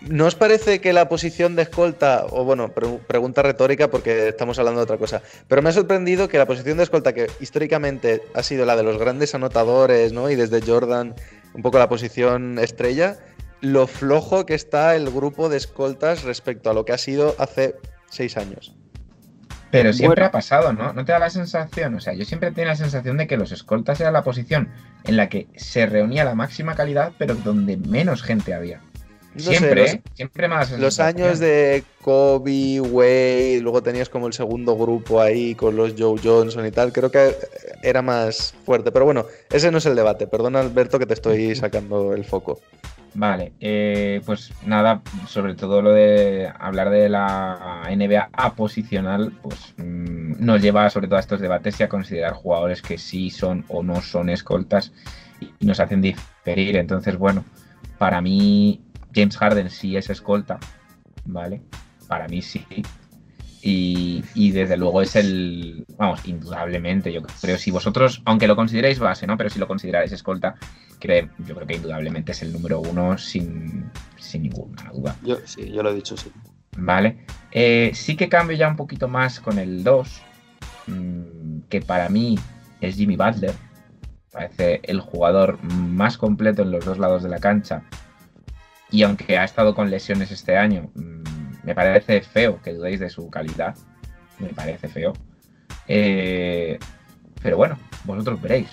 Speaker 3: ¿no os parece que la posición de escolta, o bueno, pre- pregunta retórica porque estamos hablando de otra cosa, pero me ha sorprendido que la posición de escolta, que históricamente ha sido la de los grandes anotadores, ¿no? Y desde Jordan, un poco la posición estrella, lo flojo que está el grupo de escoltas respecto a lo que ha sido hace seis años.
Speaker 5: Pero siempre
Speaker 4: Bueno.
Speaker 5: ha pasado, ¿no? ¿No te da la sensación? O sea, yo siempre tenía la sensación de que los escoltas era la posición en la que se reunía la máxima calidad, pero donde menos gente había.
Speaker 3: No sé,
Speaker 5: siempre,
Speaker 3: los-.
Speaker 5: Siempre esa
Speaker 3: Los años de Kobe, Wade, luego tenías como el segundo grupo ahí con los Joe Johnson y tal, creo que era más fuerte. Pero bueno, ese no es el debate. Perdona, Alberto, que te estoy sacando el foco.
Speaker 5: Vale, eh, pues nada, sobre todo lo de hablar de la NBA aposicional, pues mm, nos lleva sobre todo a estos debates y a considerar jugadores que sí son o no son escoltas y nos hacen diferir. Entonces, bueno, para mí James Harden sí es escolta, ¿vale? Para mí sí. Y, y desde luego es el, vamos, indudablemente, yo creo, si vosotros, aunque lo consideréis base, ¿no? Pero si lo consideráis escolta, creo, yo creo que indudablemente es el número uno sin, sin ninguna duda.
Speaker 4: Yo, sí, yo lo he dicho, sí.
Speaker 5: ¿Vale? Eh, sí que cambio ya un poquito más con el 2, mm, que para mí es Jimmy Butler. Parece el jugador más completo en los dos lados de la cancha. Y aunque ha estado con lesiones este año, mm, me parece feo que dudéis de su calidad. Me parece feo. Eh, pero bueno, vosotros veréis.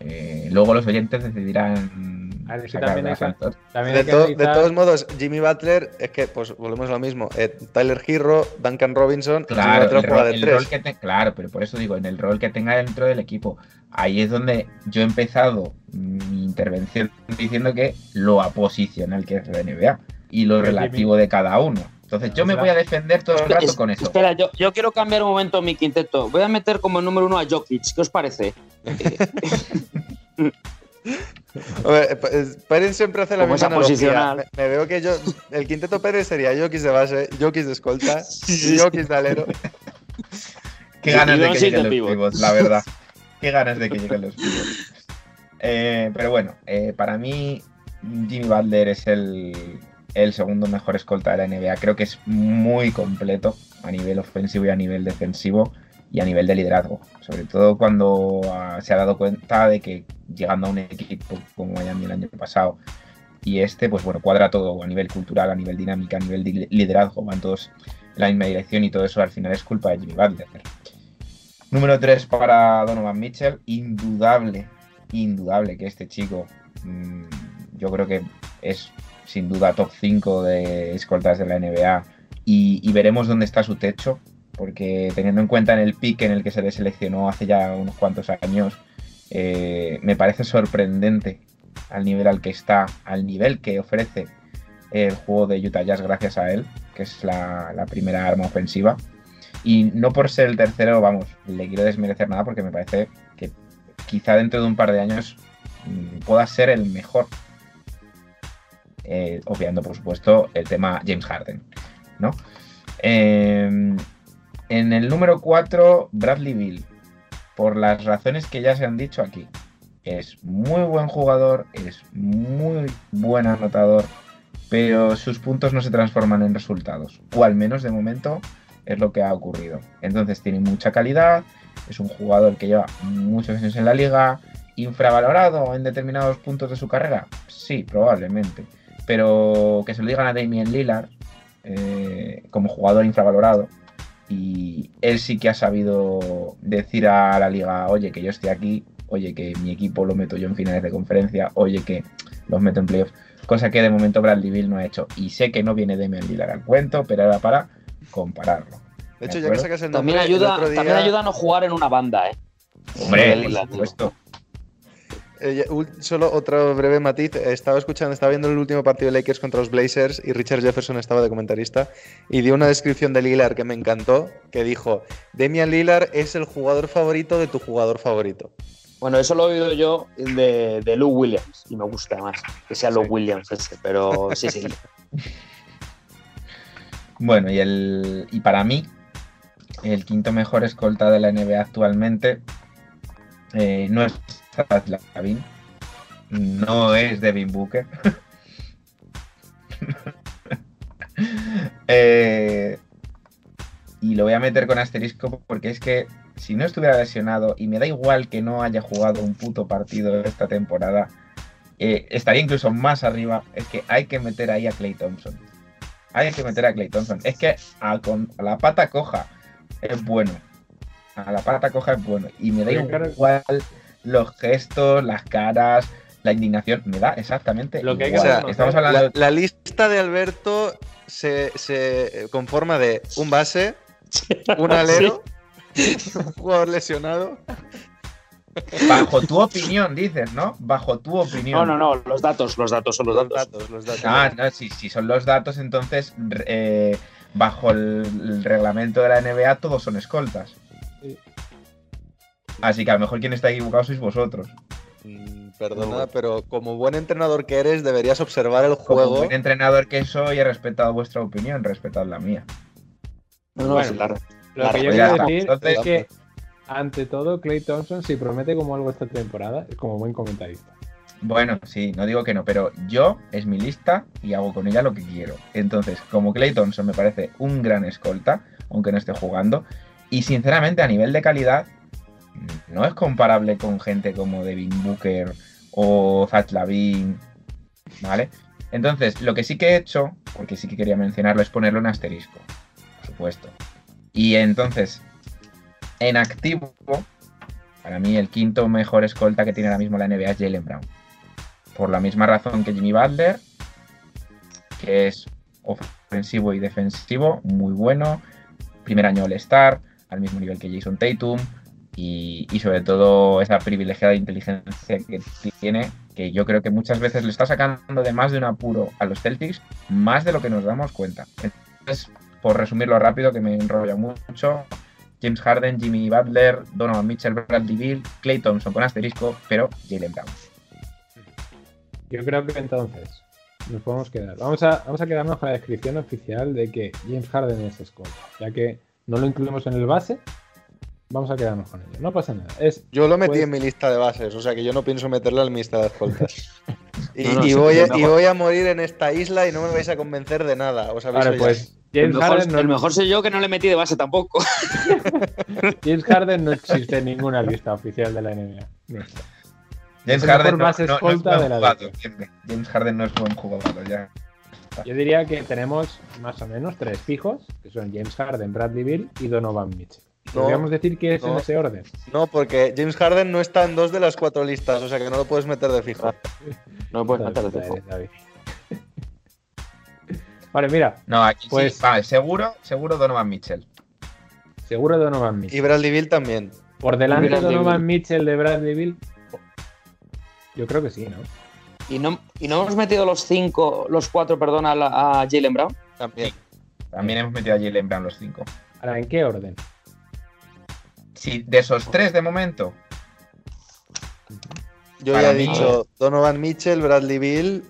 Speaker 5: Eh, luego los oyentes decidirán.
Speaker 6: A ver, es que
Speaker 5: sacar
Speaker 6: también hay
Speaker 5: las
Speaker 6: que-
Speaker 5: antorchas.
Speaker 6: También
Speaker 3: De,
Speaker 6: hay que
Speaker 3: to- de
Speaker 6: analizar-
Speaker 3: todos modos, Jimmy Butler, es que pues volvemos a lo mismo. Eh, Tyler Hero, Duncan Robinson, Jimmy
Speaker 5: Claro,
Speaker 3: Butler
Speaker 5: el rol,
Speaker 3: de
Speaker 5: el
Speaker 3: tres.
Speaker 5: rol que te- claro, pero por eso digo, en el rol que tenga dentro del equipo. Ahí es donde yo he empezado mi intervención diciendo que lo aposicional que es la NBA y lo
Speaker 6: Pero
Speaker 5: relativo de cada uno. Entonces yo me voy a defender todo el rato con eso.
Speaker 4: Espera, yo, yo quiero cambiar un momento mi quinteto. Voy a meter como número uno a Jokic. ¿Qué os parece?
Speaker 3: Hombre, Pérez siempre hace la misma analogía.
Speaker 4: posicional.
Speaker 3: Me, me veo que yo. El quinteto Pérez sería Jokic de base, Jokic de escolta, Jokic de alero.
Speaker 5: Qué ganas de que lleguen los
Speaker 4: pivot.
Speaker 5: pivots, la verdad. Qué ganas de que lleguen los pivots. Eh, pero bueno, eh, para mí Jimmy Butler es el, el segundo mejor escolta de la NBA. Creo que es muy completo a nivel ofensivo y a nivel defensivo y a nivel de liderazgo. Sobre todo cuando ah, se ha dado cuenta de que llegando a un equipo como Miami el año pasado y este, pues bueno, cuadra todo a nivel cultural, a nivel dinámica, a nivel de liderazgo, van todos en la misma dirección y todo eso al final es culpa de Jimmy Butler. Número 3 para Donovan Mitchell, indudable, indudable que este chico, mmm, yo creo que es sin duda top 5 de escoltas de la NBA y, veremos dónde está su techo, porque teniendo en cuenta en el pick en el que se le seleccionó hace ya unos cuantos años, eh, me parece sorprendente al nivel al que está, al nivel que ofrece el juego de Utah Jazz gracias a él, que es la, primera arma ofensiva. Y no por ser el tercero, vamos, le quiero desmerecer nada porque me parece que quizá dentro de un par de años mmm, pueda ser el mejor. Eh, obviando, por supuesto, el tema James Harden, ¿no? Eh, en el número 4, Bradley Bill. Por las razones que ya se han dicho aquí. Es muy buen jugador, es muy buen anotador, pero sus puntos no se transforman en resultados. O al menos de momento es lo que ha ocurrido. Entonces tiene mucha calidad, es un jugador que lleva muchos años en la liga, infravalorado en determinados puntos de su carrera. Sí, probablemente. Pero que se lo digan a Damien Lillard eh, como jugador infravalorado. Y él sí que ha sabido decir a la liga, oye, que yo estoy aquí, oye, que mi equipo lo meto yo en finales de conferencia, oye, que los meto en playoffs. Cosa que de momento Bradley Bill no ha hecho. Y sé que no viene Damien Lillard al cuento, pero era para compararlo.
Speaker 3: De hecho, ya que sacas el
Speaker 4: también
Speaker 3: nombre,
Speaker 4: ayuda,
Speaker 3: el otro día...
Speaker 4: también ayuda a no jugar en una banda, ¿eh?
Speaker 5: Hombre, por supuesto.
Speaker 3: Eh, solo otro breve matiz. Estaba escuchando, estaba viendo el último partido de Lakers contra los Blazers y Richard Jefferson estaba de comentarista y dio una descripción de Lillard que me encantó, que dijo, Demian Lillard es el jugador favorito de tu jugador favorito.
Speaker 4: Bueno, eso lo he oído yo de, de Lou Williams y me gusta más que sea Lou sí. Williams ese, pero sí, sí.
Speaker 5: Bueno, y, el, y para mí, el quinto mejor escolta de la NBA actualmente eh, no es Lavin, no es Devin Booker. eh, y lo voy a meter con asterisco porque es que si no estuviera lesionado y me da igual que no haya jugado un puto partido esta temporada, eh, estaría incluso más arriba, es que hay que meter ahí a Clay Thompson. Hay que meter a Clay Thompson. Es que a, con, a la pata coja es bueno. A la pata coja es bueno. Y me da igual los gestos, las caras, la indignación. Me da exactamente
Speaker 6: Lo que hay que
Speaker 5: igual.
Speaker 6: hacer, ¿no?
Speaker 5: Estamos
Speaker 3: La,
Speaker 5: hablando
Speaker 3: la lista de Alberto se, se conforma de un base, un alero, un jugador lesionado.
Speaker 5: bajo tu opinión, dices, ¿no? Bajo tu opinión.
Speaker 4: No, no, no, los datos, los datos son los
Speaker 3: Los
Speaker 4: datos.
Speaker 3: datos, los datos.
Speaker 5: Ah, no, si, si son los datos, entonces eh, bajo el, el reglamento de la NBA todos son escoltas.
Speaker 6: Sí.
Speaker 5: Así que a lo mejor quien está equivocado sois vosotros.
Speaker 3: Mm, Perdona, pero como buen entrenador que eres, deberías observar el
Speaker 5: Como
Speaker 3: juego.
Speaker 5: buen entrenador que soy, he respetado vuestra opinión, respetad la mía.
Speaker 4: No, no,
Speaker 6: Bueno.
Speaker 4: la-
Speaker 6: Lo
Speaker 4: Claro,
Speaker 6: que yo quiero decir
Speaker 5: Entonces-
Speaker 6: es que, ante todo, Clay Thompson, si promete como algo esta temporada, es como buen comentarista.
Speaker 5: Bueno, sí, no digo que no, pero yo es mi lista y hago con ella lo que quiero. Entonces, como Clay Thompson me parece un gran escolta, aunque no esté jugando, y sinceramente a nivel de calidad no es comparable con gente como Devin Booker o Zach Lavin, ¿vale? Entonces, lo que sí que he hecho, porque sí que quería mencionarlo, es ponerle un asterisco, por supuesto. Y entonces, en activo, para mí el quinto mejor escolta que tiene ahora mismo la NBA es Jalen Brown. Por la misma razón que Jimmy Butler, que es ofensivo y defensivo, muy bueno. Primer año All-Star, al mismo nivel que Jason Tatum. Y, sobre todo esa privilegiada inteligencia que tiene, que yo creo que muchas veces le está sacando de más de un apuro a los Celtics, más de lo que nos damos cuenta. Entonces, por resumirlo rápido, que me enrollo mucho, James Harden, Jimmy Butler, Donovan Mitchell, Bradley Beal, Clay Thompson con asterisco, pero Jalen Brown.
Speaker 6: Yo creo que entonces nos podemos quedar. Vamos a, vamos a quedarnos con la descripción oficial de que James Harden es escolta, ya que no lo incluimos en el base. Vamos a quedarnos con ello. No pasa nada. Es
Speaker 3: Yo lo metí
Speaker 6: Pues-
Speaker 3: en mi lista de bases, o sea que yo no pienso meterlo en mi lista de escoltas. y,
Speaker 4: No, no,
Speaker 3: y
Speaker 4: sí,
Speaker 3: voy a,
Speaker 4: lo
Speaker 3: y
Speaker 4: mejor.
Speaker 3: voy a morir en esta isla y no me vais a convencer de nada. Os aviso
Speaker 6: Vale, pues
Speaker 4: El
Speaker 6: James
Speaker 4: mejor,
Speaker 6: Harden, no,
Speaker 4: el mejor soy yo que no le metí de base tampoco.
Speaker 6: James Harden no existe en ninguna lista oficial de la NBA.
Speaker 5: James
Speaker 6: el mejor
Speaker 5: Harden no,
Speaker 6: base
Speaker 5: no- no es
Speaker 6: escolta de la
Speaker 5: jugador. James Harden no es buen jugador, ya.
Speaker 6: Yo diría que tenemos más o menos tres fijos, que son James Harden, Bradley Beal y Donovan Mitchell.
Speaker 3: No,
Speaker 6: Podríamos decir que es en ese orden.
Speaker 3: No, porque James Harden no está en dos de las cuatro listas, o sea que no lo puedes meter de fijo.
Speaker 4: No me puedes meter de fijo.
Speaker 6: David. vale, mira,
Speaker 5: No, aquí
Speaker 6: Pues-
Speaker 5: sí. Vale, seguro, seguro Donovan Mitchell.
Speaker 6: seguro Donovan
Speaker 3: Y
Speaker 6: Mitchell.
Speaker 3: Bradley Beal también.
Speaker 6: Por delante de
Speaker 4: Bradley
Speaker 6: Donovan. Mitchell de Bradley Beal. Yo creo que sí, ¿no?
Speaker 4: ¿Y no, y no hemos metido los cinco, los cuatro, perdón, a, la- a Jalen Brown.
Speaker 3: También.
Speaker 5: También hemos metido a Jalen Brown los cinco.
Speaker 6: Ahora, ¿en qué orden?
Speaker 5: Sí, de esos tres de momento,
Speaker 3: Yo ya he
Speaker 5: mí-
Speaker 3: dicho Donovan Mitchell, Bradley Beal,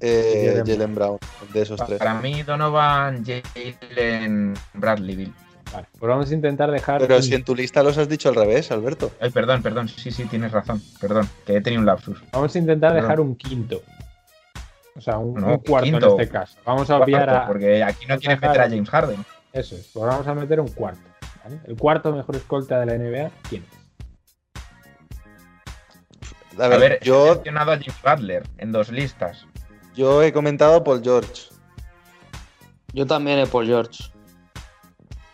Speaker 3: eh,
Speaker 6: Jalen
Speaker 3: Jalen Brown, de esos tres.
Speaker 5: para mí Donovan, Jalen, Bradley Bill.
Speaker 6: Vale, pues vamos a intentar dejar.
Speaker 3: Pero si en tu lista los has dicho al revés, Alberto.
Speaker 5: Ay, perdón, perdón, sí, sí, tienes razón, perdón, que he tenido un lapsus.
Speaker 6: Vamos a intentar
Speaker 5: Perdón.
Speaker 6: dejar un quinto. O sea, un,
Speaker 5: No,
Speaker 6: un cuarto
Speaker 5: quinto.
Speaker 6: en este caso. Vamos a obviar
Speaker 5: Cuarto,
Speaker 6: a.
Speaker 5: Porque aquí no quieres meter a James Harden.
Speaker 6: Eso es, pues vamos a meter un cuarto. ¿Vale? El cuarto mejor escolta de la NBA, ¿quién es?
Speaker 3: A
Speaker 5: A
Speaker 3: ver,
Speaker 5: ver, he
Speaker 3: yo,
Speaker 5: mencionado a Jimmy Butler en dos listas.
Speaker 3: yo he comentado Paul George.
Speaker 4: Yo también he Paul George.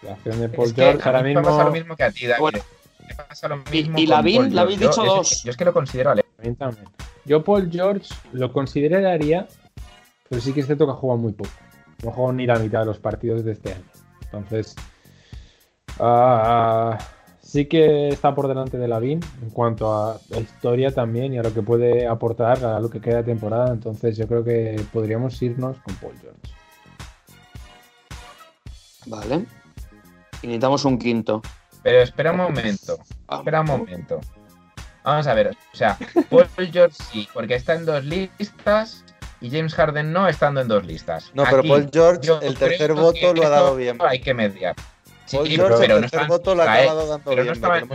Speaker 6: La acción de Paul
Speaker 5: Es que
Speaker 6: George
Speaker 5: a
Speaker 6: ahora
Speaker 5: mí me pasa lo
Speaker 6: mismo.
Speaker 5: mismo que a ti, David.
Speaker 4: Bueno.
Speaker 5: Me pasa lo
Speaker 4: Y-
Speaker 5: mismo
Speaker 4: y
Speaker 5: con
Speaker 4: Lavin,
Speaker 5: Paul
Speaker 4: le habéis dicho
Speaker 5: Yo-
Speaker 4: dos.
Speaker 5: es Yo es que lo considero ale-.
Speaker 6: Yo, Paul George, lo consideraría, pero sí que es cierto que ha jugado muy poco. No jugado ni la mitad de los partidos de este año. Entonces, ah, sí que está por delante de Lavin en cuanto a la historia también y a lo que puede aportar a lo que queda de temporada. Entonces, yo creo que podríamos irnos con Paul George.
Speaker 4: Vale. Y necesitamos un quinto.
Speaker 5: Pero espera un momento. Espera un momento. Vamos a ver, o sea, Paul George sí, porque está en dos listas y James Harden no estando en dos listas.
Speaker 3: No, pero
Speaker 5: Aquí,
Speaker 3: Paul George, el tercer voto lo ha dado bien.
Speaker 5: Hay que mediar. Sí, pero, no estaba en
Speaker 3: voto
Speaker 5: su
Speaker 3: lo acabado dando
Speaker 5: Pero no estaba, no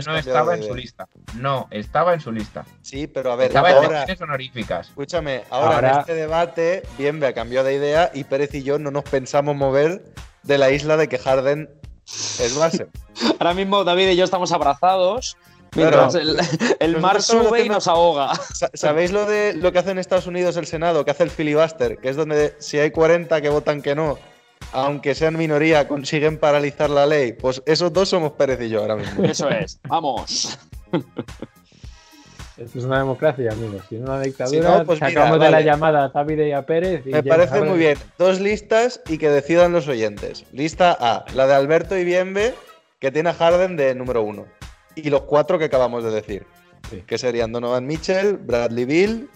Speaker 5: en su
Speaker 3: idea.
Speaker 5: lista. No, estaba en su lista.
Speaker 3: Sí, pero a ver,
Speaker 5: Estaba en
Speaker 3: ahora,
Speaker 5: menciones honoríficas.
Speaker 3: escúchame, ahora,
Speaker 6: Ahora-
Speaker 3: en este debate, bien, me ha cambiado de idea y Pérez y yo no nos pensamos mover de la isla de que Harden es base.
Speaker 4: Ahora mismo David y yo estamos abrazados Mientras el, el mar sube y nos ahoga.
Speaker 3: Sa- ¿Sabéis lo de lo que hace en Estados Unidos el Senado, que hace el filibuster? Que es donde si hay 40 que votan que no, aunque sean minoría, consiguen paralizar la ley. Pues esos dos somos Pérez y yo ahora mismo.
Speaker 4: Eso es. Vamos.
Speaker 6: Esto es una democracia, amigos. Si es una dictadura,
Speaker 3: Si no, pues mira,
Speaker 6: sacamos de la llamada a Tavide y a Pérez. y
Speaker 3: Me parece muy bien. Dos listas y que decidan los oyentes. Lista A, la de Alberto y Bienve, que tiene a Harden de número uno. Y los cuatro que acabamos de decir.
Speaker 6: Sí.
Speaker 3: Que serían Donovan Mitchell, Bradley Bill,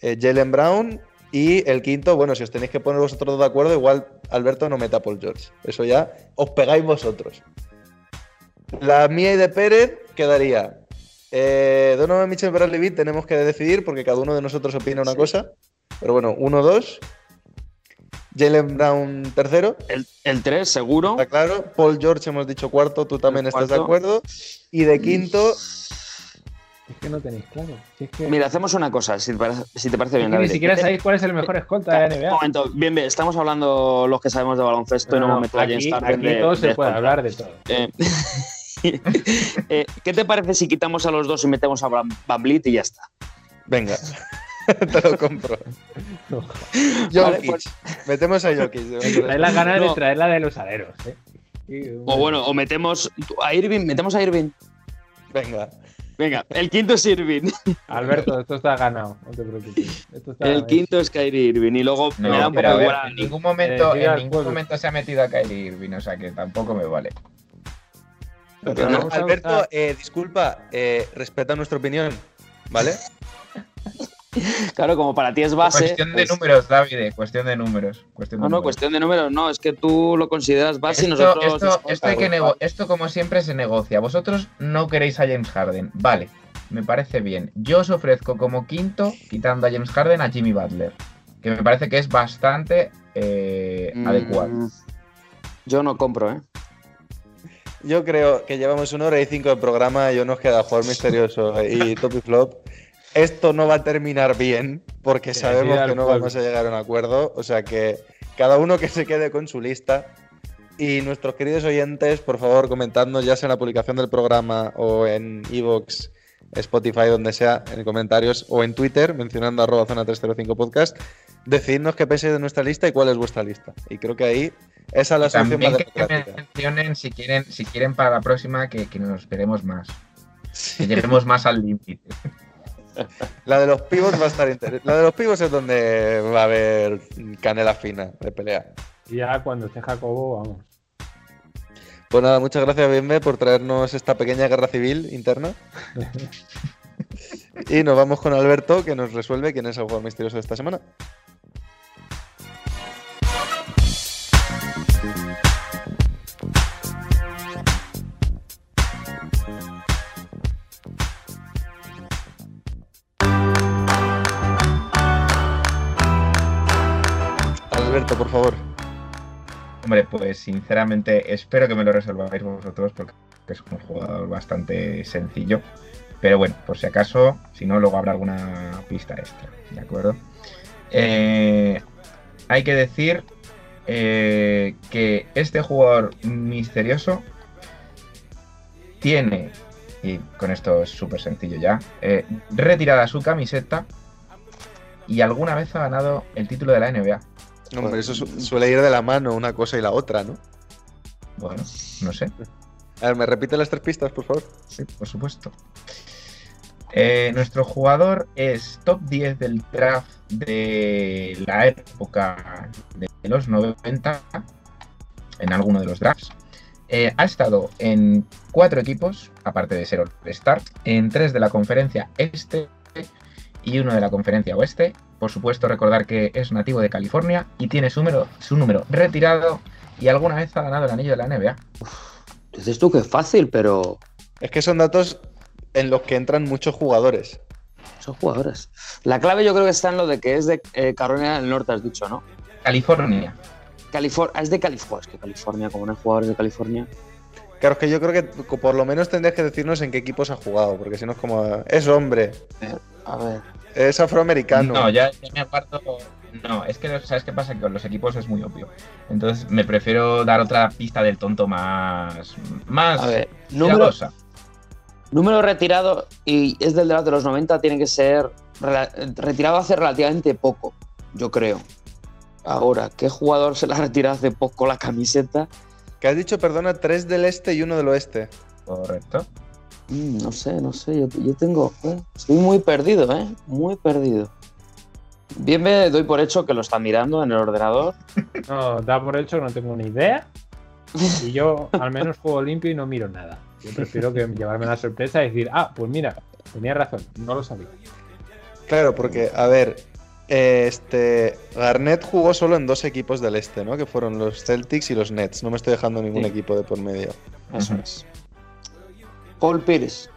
Speaker 3: eh, Jalen Brown y el quinto, bueno, si os tenéis que poner vosotros dos de acuerdo, igual Alberto no meta a Paul George. Eso ya os pegáis vosotros. La mía y de Pérez quedaría eh, Donovan Mitchell, Bradley Bill, tenemos que decidir porque cada uno de nosotros opina una cosa. Pero bueno, uno, dos. Jalen Brown tercero,
Speaker 4: El, el 3, seguro.
Speaker 3: está claro. Paul George hemos dicho cuarto, tú también estás de acuerdo. Y de quinto,
Speaker 6: Es que no tenéis claro. Si es que,
Speaker 4: Mira, hacemos una cosa, si te parece, si te parece
Speaker 6: es
Speaker 4: bien.
Speaker 6: que ni
Speaker 4: David.
Speaker 6: siquiera
Speaker 4: ¿Qué te-
Speaker 6: sabéis cuál es el mejor escolta de la
Speaker 4: Un
Speaker 6: NBA.
Speaker 4: momento, bien, bien, estamos hablando los que sabemos de baloncesto y no
Speaker 6: No,
Speaker 4: hemos metido a James
Speaker 6: aquí,
Speaker 4: Harden
Speaker 6: aquí
Speaker 4: de-
Speaker 6: todo se
Speaker 4: de
Speaker 6: puede
Speaker 4: escolta.
Speaker 6: hablar de todo.
Speaker 4: Eh, eh, ¿Qué te parece si quitamos a los dos y metemos a Van Vliet y ya está?
Speaker 3: venga, te lo compro.
Speaker 4: Vale, pues-
Speaker 3: metemos a Jokic.
Speaker 6: Trae las ganas
Speaker 4: No.
Speaker 6: de traer la de los aleros. ¿eh?
Speaker 4: O bueno, o metemos a Irving, metemos a Irving.
Speaker 3: Venga,
Speaker 4: Venga, el quinto es Irving.
Speaker 6: Alberto, esto está ganado. No te preocupes. Esto está
Speaker 4: El quinto es Kyrie Irving. Y luego
Speaker 5: No,
Speaker 4: me da un poco
Speaker 5: a ver,
Speaker 4: igual.
Speaker 5: en ningún momento,
Speaker 6: Eh,
Speaker 5: en ningún momento se ha metido a Kyrie Irving, o sea que tampoco me vale.
Speaker 4: No,
Speaker 3: Alberto, eh, disculpa, eh, respeta nuestra opinión, ¿vale?
Speaker 4: Claro, como para ti es base.
Speaker 5: Cuestión de
Speaker 4: pues-
Speaker 5: números, David, cuestión de números. Cuestión de
Speaker 4: No, no,
Speaker 5: números.
Speaker 4: cuestión de números, no, es que tú lo consideras base y nosotros.
Speaker 5: esto, esto hay que nego- esto como siempre se negocia. Vosotros no queréis a James Harden. Vale, me parece bien. Yo os ofrezco como quinto, quitando a James Harden, a Jimmy Butler. Que me parece que es bastante eh,
Speaker 4: Mm,
Speaker 5: adecuado.
Speaker 4: Yo no compro, ¿eh?
Speaker 3: Yo creo que llevamos una hora y cinco de programa y yo nos queda jugador misterioso y top y flop. Esto no va a terminar bien porque
Speaker 6: Sí,
Speaker 3: sabemos
Speaker 6: sí,
Speaker 3: que no vamos a llegar a un acuerdo. O sea que cada uno que se quede con su lista. Y nuestros queridos oyentes, por favor, comentadnos ya sea en la publicación del programa o en Evox, Spotify, donde sea, en comentarios o en Twitter, mencionando arroba zona 305 podcast, decidnos qué pensáis de nuestra lista y cuál es vuestra lista. Y creo que ahí esa es la solución
Speaker 5: También
Speaker 3: más democrática.
Speaker 5: mencionen si quieren, si quieren para la próxima que, que nos esperemos más. Que lleguemos más al límite.
Speaker 3: La de los pibos va a estar interesante. La de los pibos es donde va a haber canela fina de pelea.
Speaker 6: Y ya cuando esté Jacobo, vamos.
Speaker 3: Pues nada, muchas gracias, Bienve, por traernos esta pequeña guerra civil interna. y nos vamos con Alberto, que nos resuelve quién es el jugador misterioso de esta semana. Alberto, por favor.
Speaker 5: Hombre, pues sinceramente espero que me lo resolváis vosotros porque es un jugador bastante sencillo. Pero bueno, por si acaso, si no, luego habrá alguna pista extra, ¿de acuerdo? Eh, hay que decir eh, que este jugador misterioso tiene, y con esto es súper sencillo ya, eh, retirada su camiseta y alguna vez ha ganado el título de la NBA.
Speaker 3: Hombre, eso su- suele ir de la mano una cosa y la otra, ¿no?
Speaker 5: Bueno, no sé.
Speaker 3: A ver, ¿me repite las tres pistas, por favor?
Speaker 5: Sí, por supuesto. Eh, nuestro jugador es top 10 del draft de la época de los 90, en alguno de los drafts. Eh, ha estado en cuatro equipos, aparte de ser All-Star, en tres de la conferencia este y uno de la conferencia oeste. Por supuesto, recordar que es nativo de California y tiene su número, su número retirado y alguna vez ha ganado el anillo de la NBA.
Speaker 4: Dices tú que es fácil, pero
Speaker 3: Es que son datos en los que entran muchos jugadores.
Speaker 4: son jugadores. La clave yo creo que está en lo de que es de eh, Carolina del Norte, has dicho, ¿no?
Speaker 5: California.
Speaker 4: California, es de California. Es que California, como no hay jugadores de California.
Speaker 3: Claro, es que yo creo que por lo menos tendrías que decirnos en qué equipos ha jugado, porque si no es como. Es hombre,
Speaker 4: A ver.
Speaker 3: Es afroamericano.
Speaker 5: No, ya, ya me aparto. No, es que ¿sabes qué pasa? Que con los equipos es muy obvio. Entonces me prefiero dar otra pista del tonto más. más.
Speaker 4: A ver. Número. Número retirado y es del draft de los 90, tiene que ser retirado hace relativamente poco, yo creo. Ahora, ¿qué jugador se la retirado hace poco la camiseta?
Speaker 3: Que has dicho, perdona, tres del este y uno del oeste.
Speaker 5: Correcto.
Speaker 4: Mm, no sé, no sé, yo, yo tengo... eh, estoy muy perdido, ¿eh? Muy perdido. Bien me doy por hecho que lo está mirando en el ordenador.
Speaker 6: No, da por hecho que no tengo ni idea. Y yo al menos juego limpio y no miro nada. Yo prefiero que llevarme la sorpresa y decir, ah, pues mira, tenía razón, no lo sabía.
Speaker 3: Claro, porque, a ver, eh, este Garnett jugó solo en dos equipos del este, ¿no? Que fueron los Celtics y los Nets. No me estoy dejando ningún
Speaker 4: Sí.
Speaker 3: equipo de por medio.
Speaker 4: Eso es. Paul Pierce.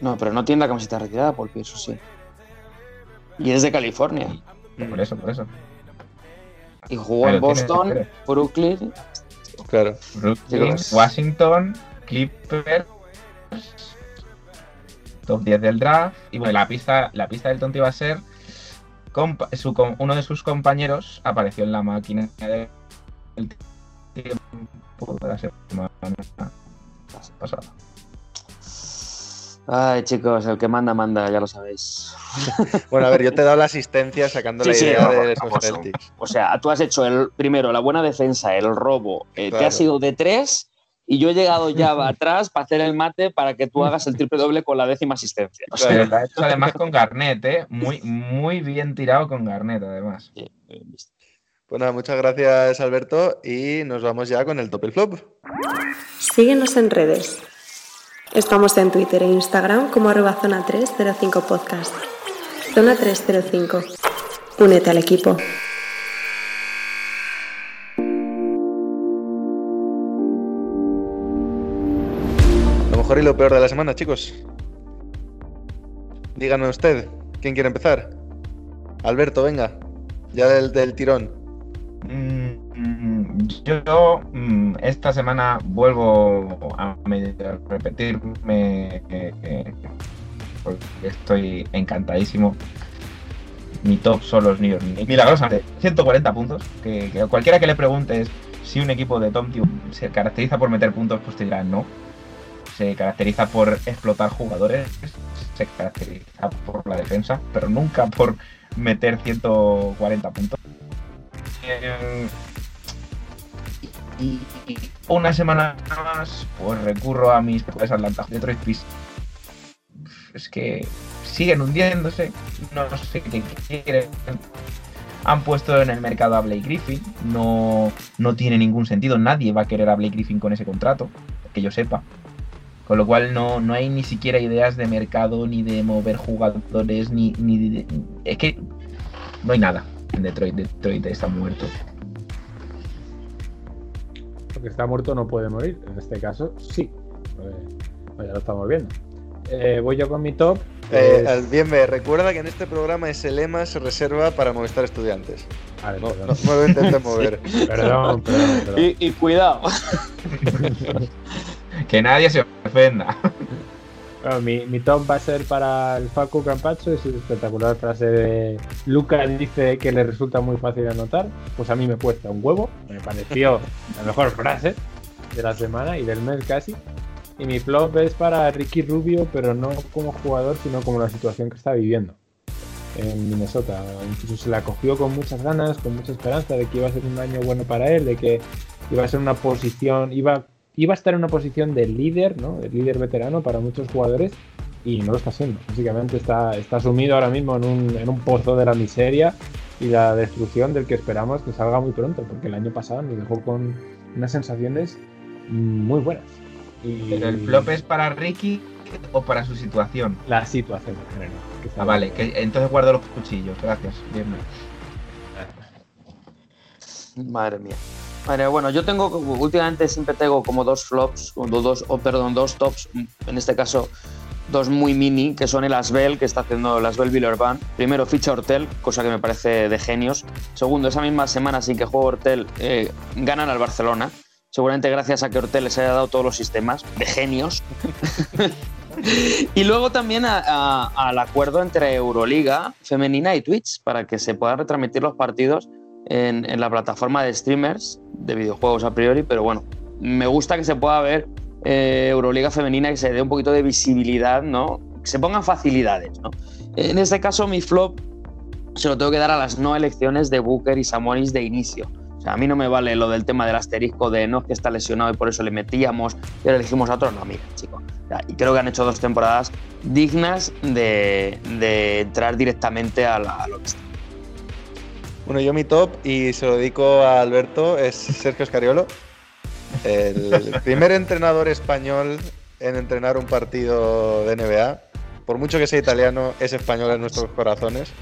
Speaker 4: No, pero no tiene la camiseta retirada, Paul Pierce, ¿o sí. Y es de California.
Speaker 5: Por eso, por eso.
Speaker 4: Y jugó
Speaker 5: Pero
Speaker 4: en Boston. Brooklyn.
Speaker 3: Claro.
Speaker 5: Brooklyn. Washington, Clippers, top 10 del draft. Y bueno, la pista, la pista del tonto iba a ser. compa- su com- uno de sus compañeros apareció en la máquina del tiempo de la semana pasada.
Speaker 4: Ay, chicos, el que manda, manda, ya lo sabéis.
Speaker 3: Bueno, a ver, yo te he dado la asistencia sacando
Speaker 4: Sí,
Speaker 3: la
Speaker 4: sí,
Speaker 3: idea de esos Celtics.
Speaker 4: O sea, tú has hecho el primero la buena defensa, el robo, eh, te
Speaker 3: Claro.
Speaker 4: has ido de tres y yo he llegado ya atrás para hacer el mate para que tú hagas el triple doble con la décima asistencia. O sea,
Speaker 5: Pero lo ha hecho además con Garnett, ¿eh? Muy, muy bien tirado con Garnett, además.
Speaker 4: bien, bien visto.
Speaker 3: Pues nada, muchas gracias, Alberto. Y nos vamos ya con el top y el flop.
Speaker 7: Síguenos en redes. Estamos en Twitter e Instagram como arroba zona 305 podcast. Zona 305. Únete al equipo.
Speaker 3: Lo mejor y lo peor de la semana, chicos. Díganos usted, ¿quién quiere empezar? Alberto, venga. Ya del, del tirón.
Speaker 5: Mm, mm, Yo mm, esta semana vuelvo a repetirme eh, eh, porque estoy encantadísimo. Mi top son los New York Knicks. Milagrosamente, 140 puntos. Que, que cualquiera que le preguntes si un equipo de Tom Thibodeau se caracteriza por meter puntos, pues te dirá no. Se caracteriza por explotar jugadores, se caracteriza por la defensa, pero nunca por meter 140 puntos. Eh, y, una semana más, pues recurro a mis pues Atlanta Detroit Pistons. Es que siguen hundiéndose, no sé qué quieren. Han puesto en el mercado a Blake Griffin, no, no tiene ningún sentido, nadie va a querer a Blake Griffin con ese contrato, que yo sepa. Con lo cual no, no hay ni siquiera ideas de mercado, ni de mover jugadores, ni, ni de- Es que no hay nada Detroit. Detroit está muerto.
Speaker 6: Porque está muerto no puede morir. En este caso, sí. Pues, pues ya lo estamos viendo. Eh, voy yo con mi top.
Speaker 3: Eh,
Speaker 6: Es-
Speaker 3: al- bien, me recuerda que en este programa ese lema se reserva para Movistar Estudiantes.
Speaker 6: Vale,
Speaker 3: No,
Speaker 6: perdón.
Speaker 3: no, no lo intentes mover.
Speaker 6: Perdón, perdón, perdón.
Speaker 4: Y, y cuidado.
Speaker 5: Que nadie se ofenda.
Speaker 6: Bueno, mi, mi top va a ser para el Facu Campacho, es su espectacular frase de Luca dice que le resulta muy fácil anotar, pues a mí me cuesta un huevo, me pareció la mejor frase de la semana y del mes casi. Y mi flop es para Ricky Rubio, pero no como jugador, sino como la situación que está viviendo en Minnesota. Incluso se la cogió con muchas ganas, con mucha esperanza de que iba a ser un año bueno para él, de que iba a ser una posición, iba, iba a estar en una posición de líder, ¿no? De líder veterano para muchos jugadores y no lo está haciendo. Básicamente está, está sumido ahora mismo en un, en un pozo de la miseria y la destrucción del que esperamos que salga muy pronto, porque el año pasado nos dejó con unas sensaciones muy buenas. Y
Speaker 5: Pero el flop es para Ricky o para su situación.
Speaker 6: la situación en general.
Speaker 5: Ah, vale, que entonces guardo los cuchillos. Gracias. Bien.
Speaker 4: Madre mía. Bueno, yo tengo, últimamente siempre tengo como dos flops, o dos, o perdón, dos tops, en este caso dos muy mini, que son el Asbel, que está haciendo el Asbel Villerban. Primero ficha Hortel, cosa que me parece de genios. Segundo, esa misma semana sin que juegue Hortel, eh, ganan al Barcelona. Seguramente gracias a que Hortel les haya dado todos los sistemas, de genios. y luego también a- a- al acuerdo entre Euroliga femenina y Twitch, para que se puedan retransmitir los partidos en, en la plataforma de streamers de videojuegos a priori, pero bueno, me gusta que se pueda ver eh, Euroliga femenina que se dé un poquito de visibilidad, ¿no? Que se pongan facilidades, ¿no? En este caso, mi flop se lo tengo que dar a las no elecciones de Booker y Samonis de inicio. O sea, a mí no me vale lo del tema del asterisco de no es que está lesionado y por eso le metíamos y ahora elegimos a otro. No, mira, chicos. Y creo que han hecho dos temporadas dignas de, de entrar directamente a la, a.
Speaker 3: Bueno, yo mi top, y se lo dedico a Alberto, es Sergio Escariolo. El primer entrenador español en entrenar un partido de NBA. Por mucho que sea italiano, es español en nuestros corazones.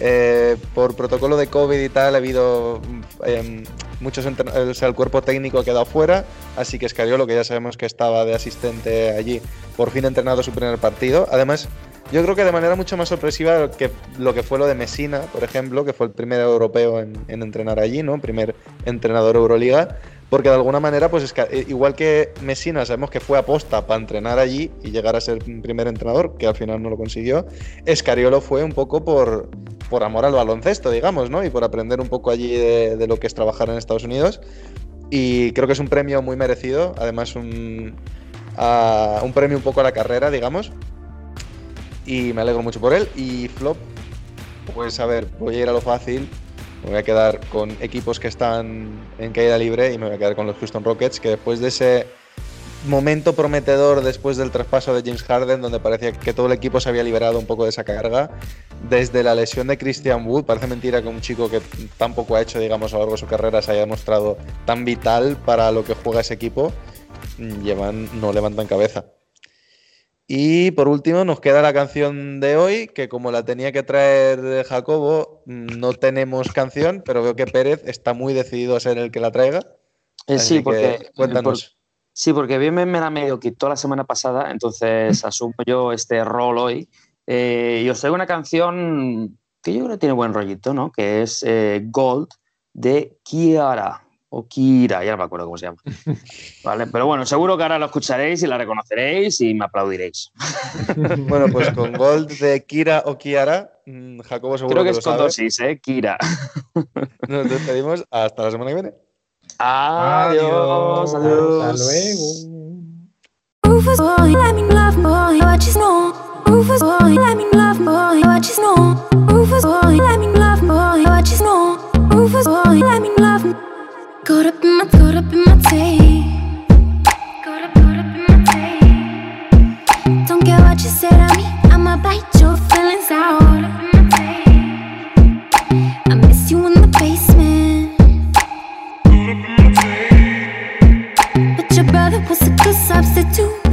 Speaker 3: Eh, por protocolo de COVID y tal, ha habido eh, muchos el cuerpo técnico ha quedado fuera, así que Escariolo, que ya sabemos que estaba de asistente allí, por fin ha entrenado su primer partido. Además, yo creo que de manera mucho más sorpresiva que lo que fue lo de Messina, por ejemplo, que fue el primer europeo en, en entrenar allí, ¿no? Primer entrenador Euroliga. Porque de alguna manera, pues Esca- eh, igual que Messina, sabemos que fue aposta para entrenar allí y llegar a ser primer entrenador, que al final no lo consiguió. Escariolo fue un poco por, por amor al baloncesto, digamos, ¿no? Y por aprender un poco allí de, de lo que es trabajar en Estados Unidos. Y creo que es un premio muy merecido, además un, a- un premio un poco a la carrera, digamos. Y me alegro mucho por él. Y flop, pues a ver, voy a ir a lo fácil. Me voy a quedar con equipos que están en caída libre y me voy a quedar con los Houston Rockets, que después de ese momento prometedor después del traspaso de James Harden, donde parecía que todo el equipo se había liberado un poco de esa carga, desde la lesión de Christian Wood, parece mentira que un chico que tampoco ha hecho, digamos, a lo largo de su carrera se haya demostrado tan vital para lo que juega ese equipo, no levantan cabeza. Y por último nos queda la canción de hoy, que como la tenía que traer Jacobo, no tenemos canción, pero veo que Pérez está muy decidido a ser el que la traiga.
Speaker 4: Eh, sí,
Speaker 3: que
Speaker 4: porque,
Speaker 3: cuéntanos.
Speaker 4: por- sí, porque bien me, me la medio quitó la semana pasada, entonces asumo yo este rol hoy. Eh, y os traigo una canción que yo creo que tiene buen rollito, ¿no? Que es eh, Gold de Kiara. O Kira, ya no me acuerdo cómo se llama. ¿Vale? Pero bueno, seguro que ahora lo escucharéis y la reconoceréis y me aplaudiréis.
Speaker 3: Bueno, pues con Gold de Kira o Kiara, mm, Jacobo seguro
Speaker 4: Creo que
Speaker 3: que
Speaker 4: es
Speaker 3: lo
Speaker 4: con
Speaker 3: sabe.
Speaker 4: dos is, ¿eh? Kira.
Speaker 3: Nos despedimos hasta la semana que viene.
Speaker 4: Adiós, adiós.
Speaker 6: Hasta luego.
Speaker 8: Caught up in my, caught up in my tape. Caught up, caught up in my tape. Don't care what you say to me, I'ma bite your feelings out. I miss you in the basement. But your brother was a good substitute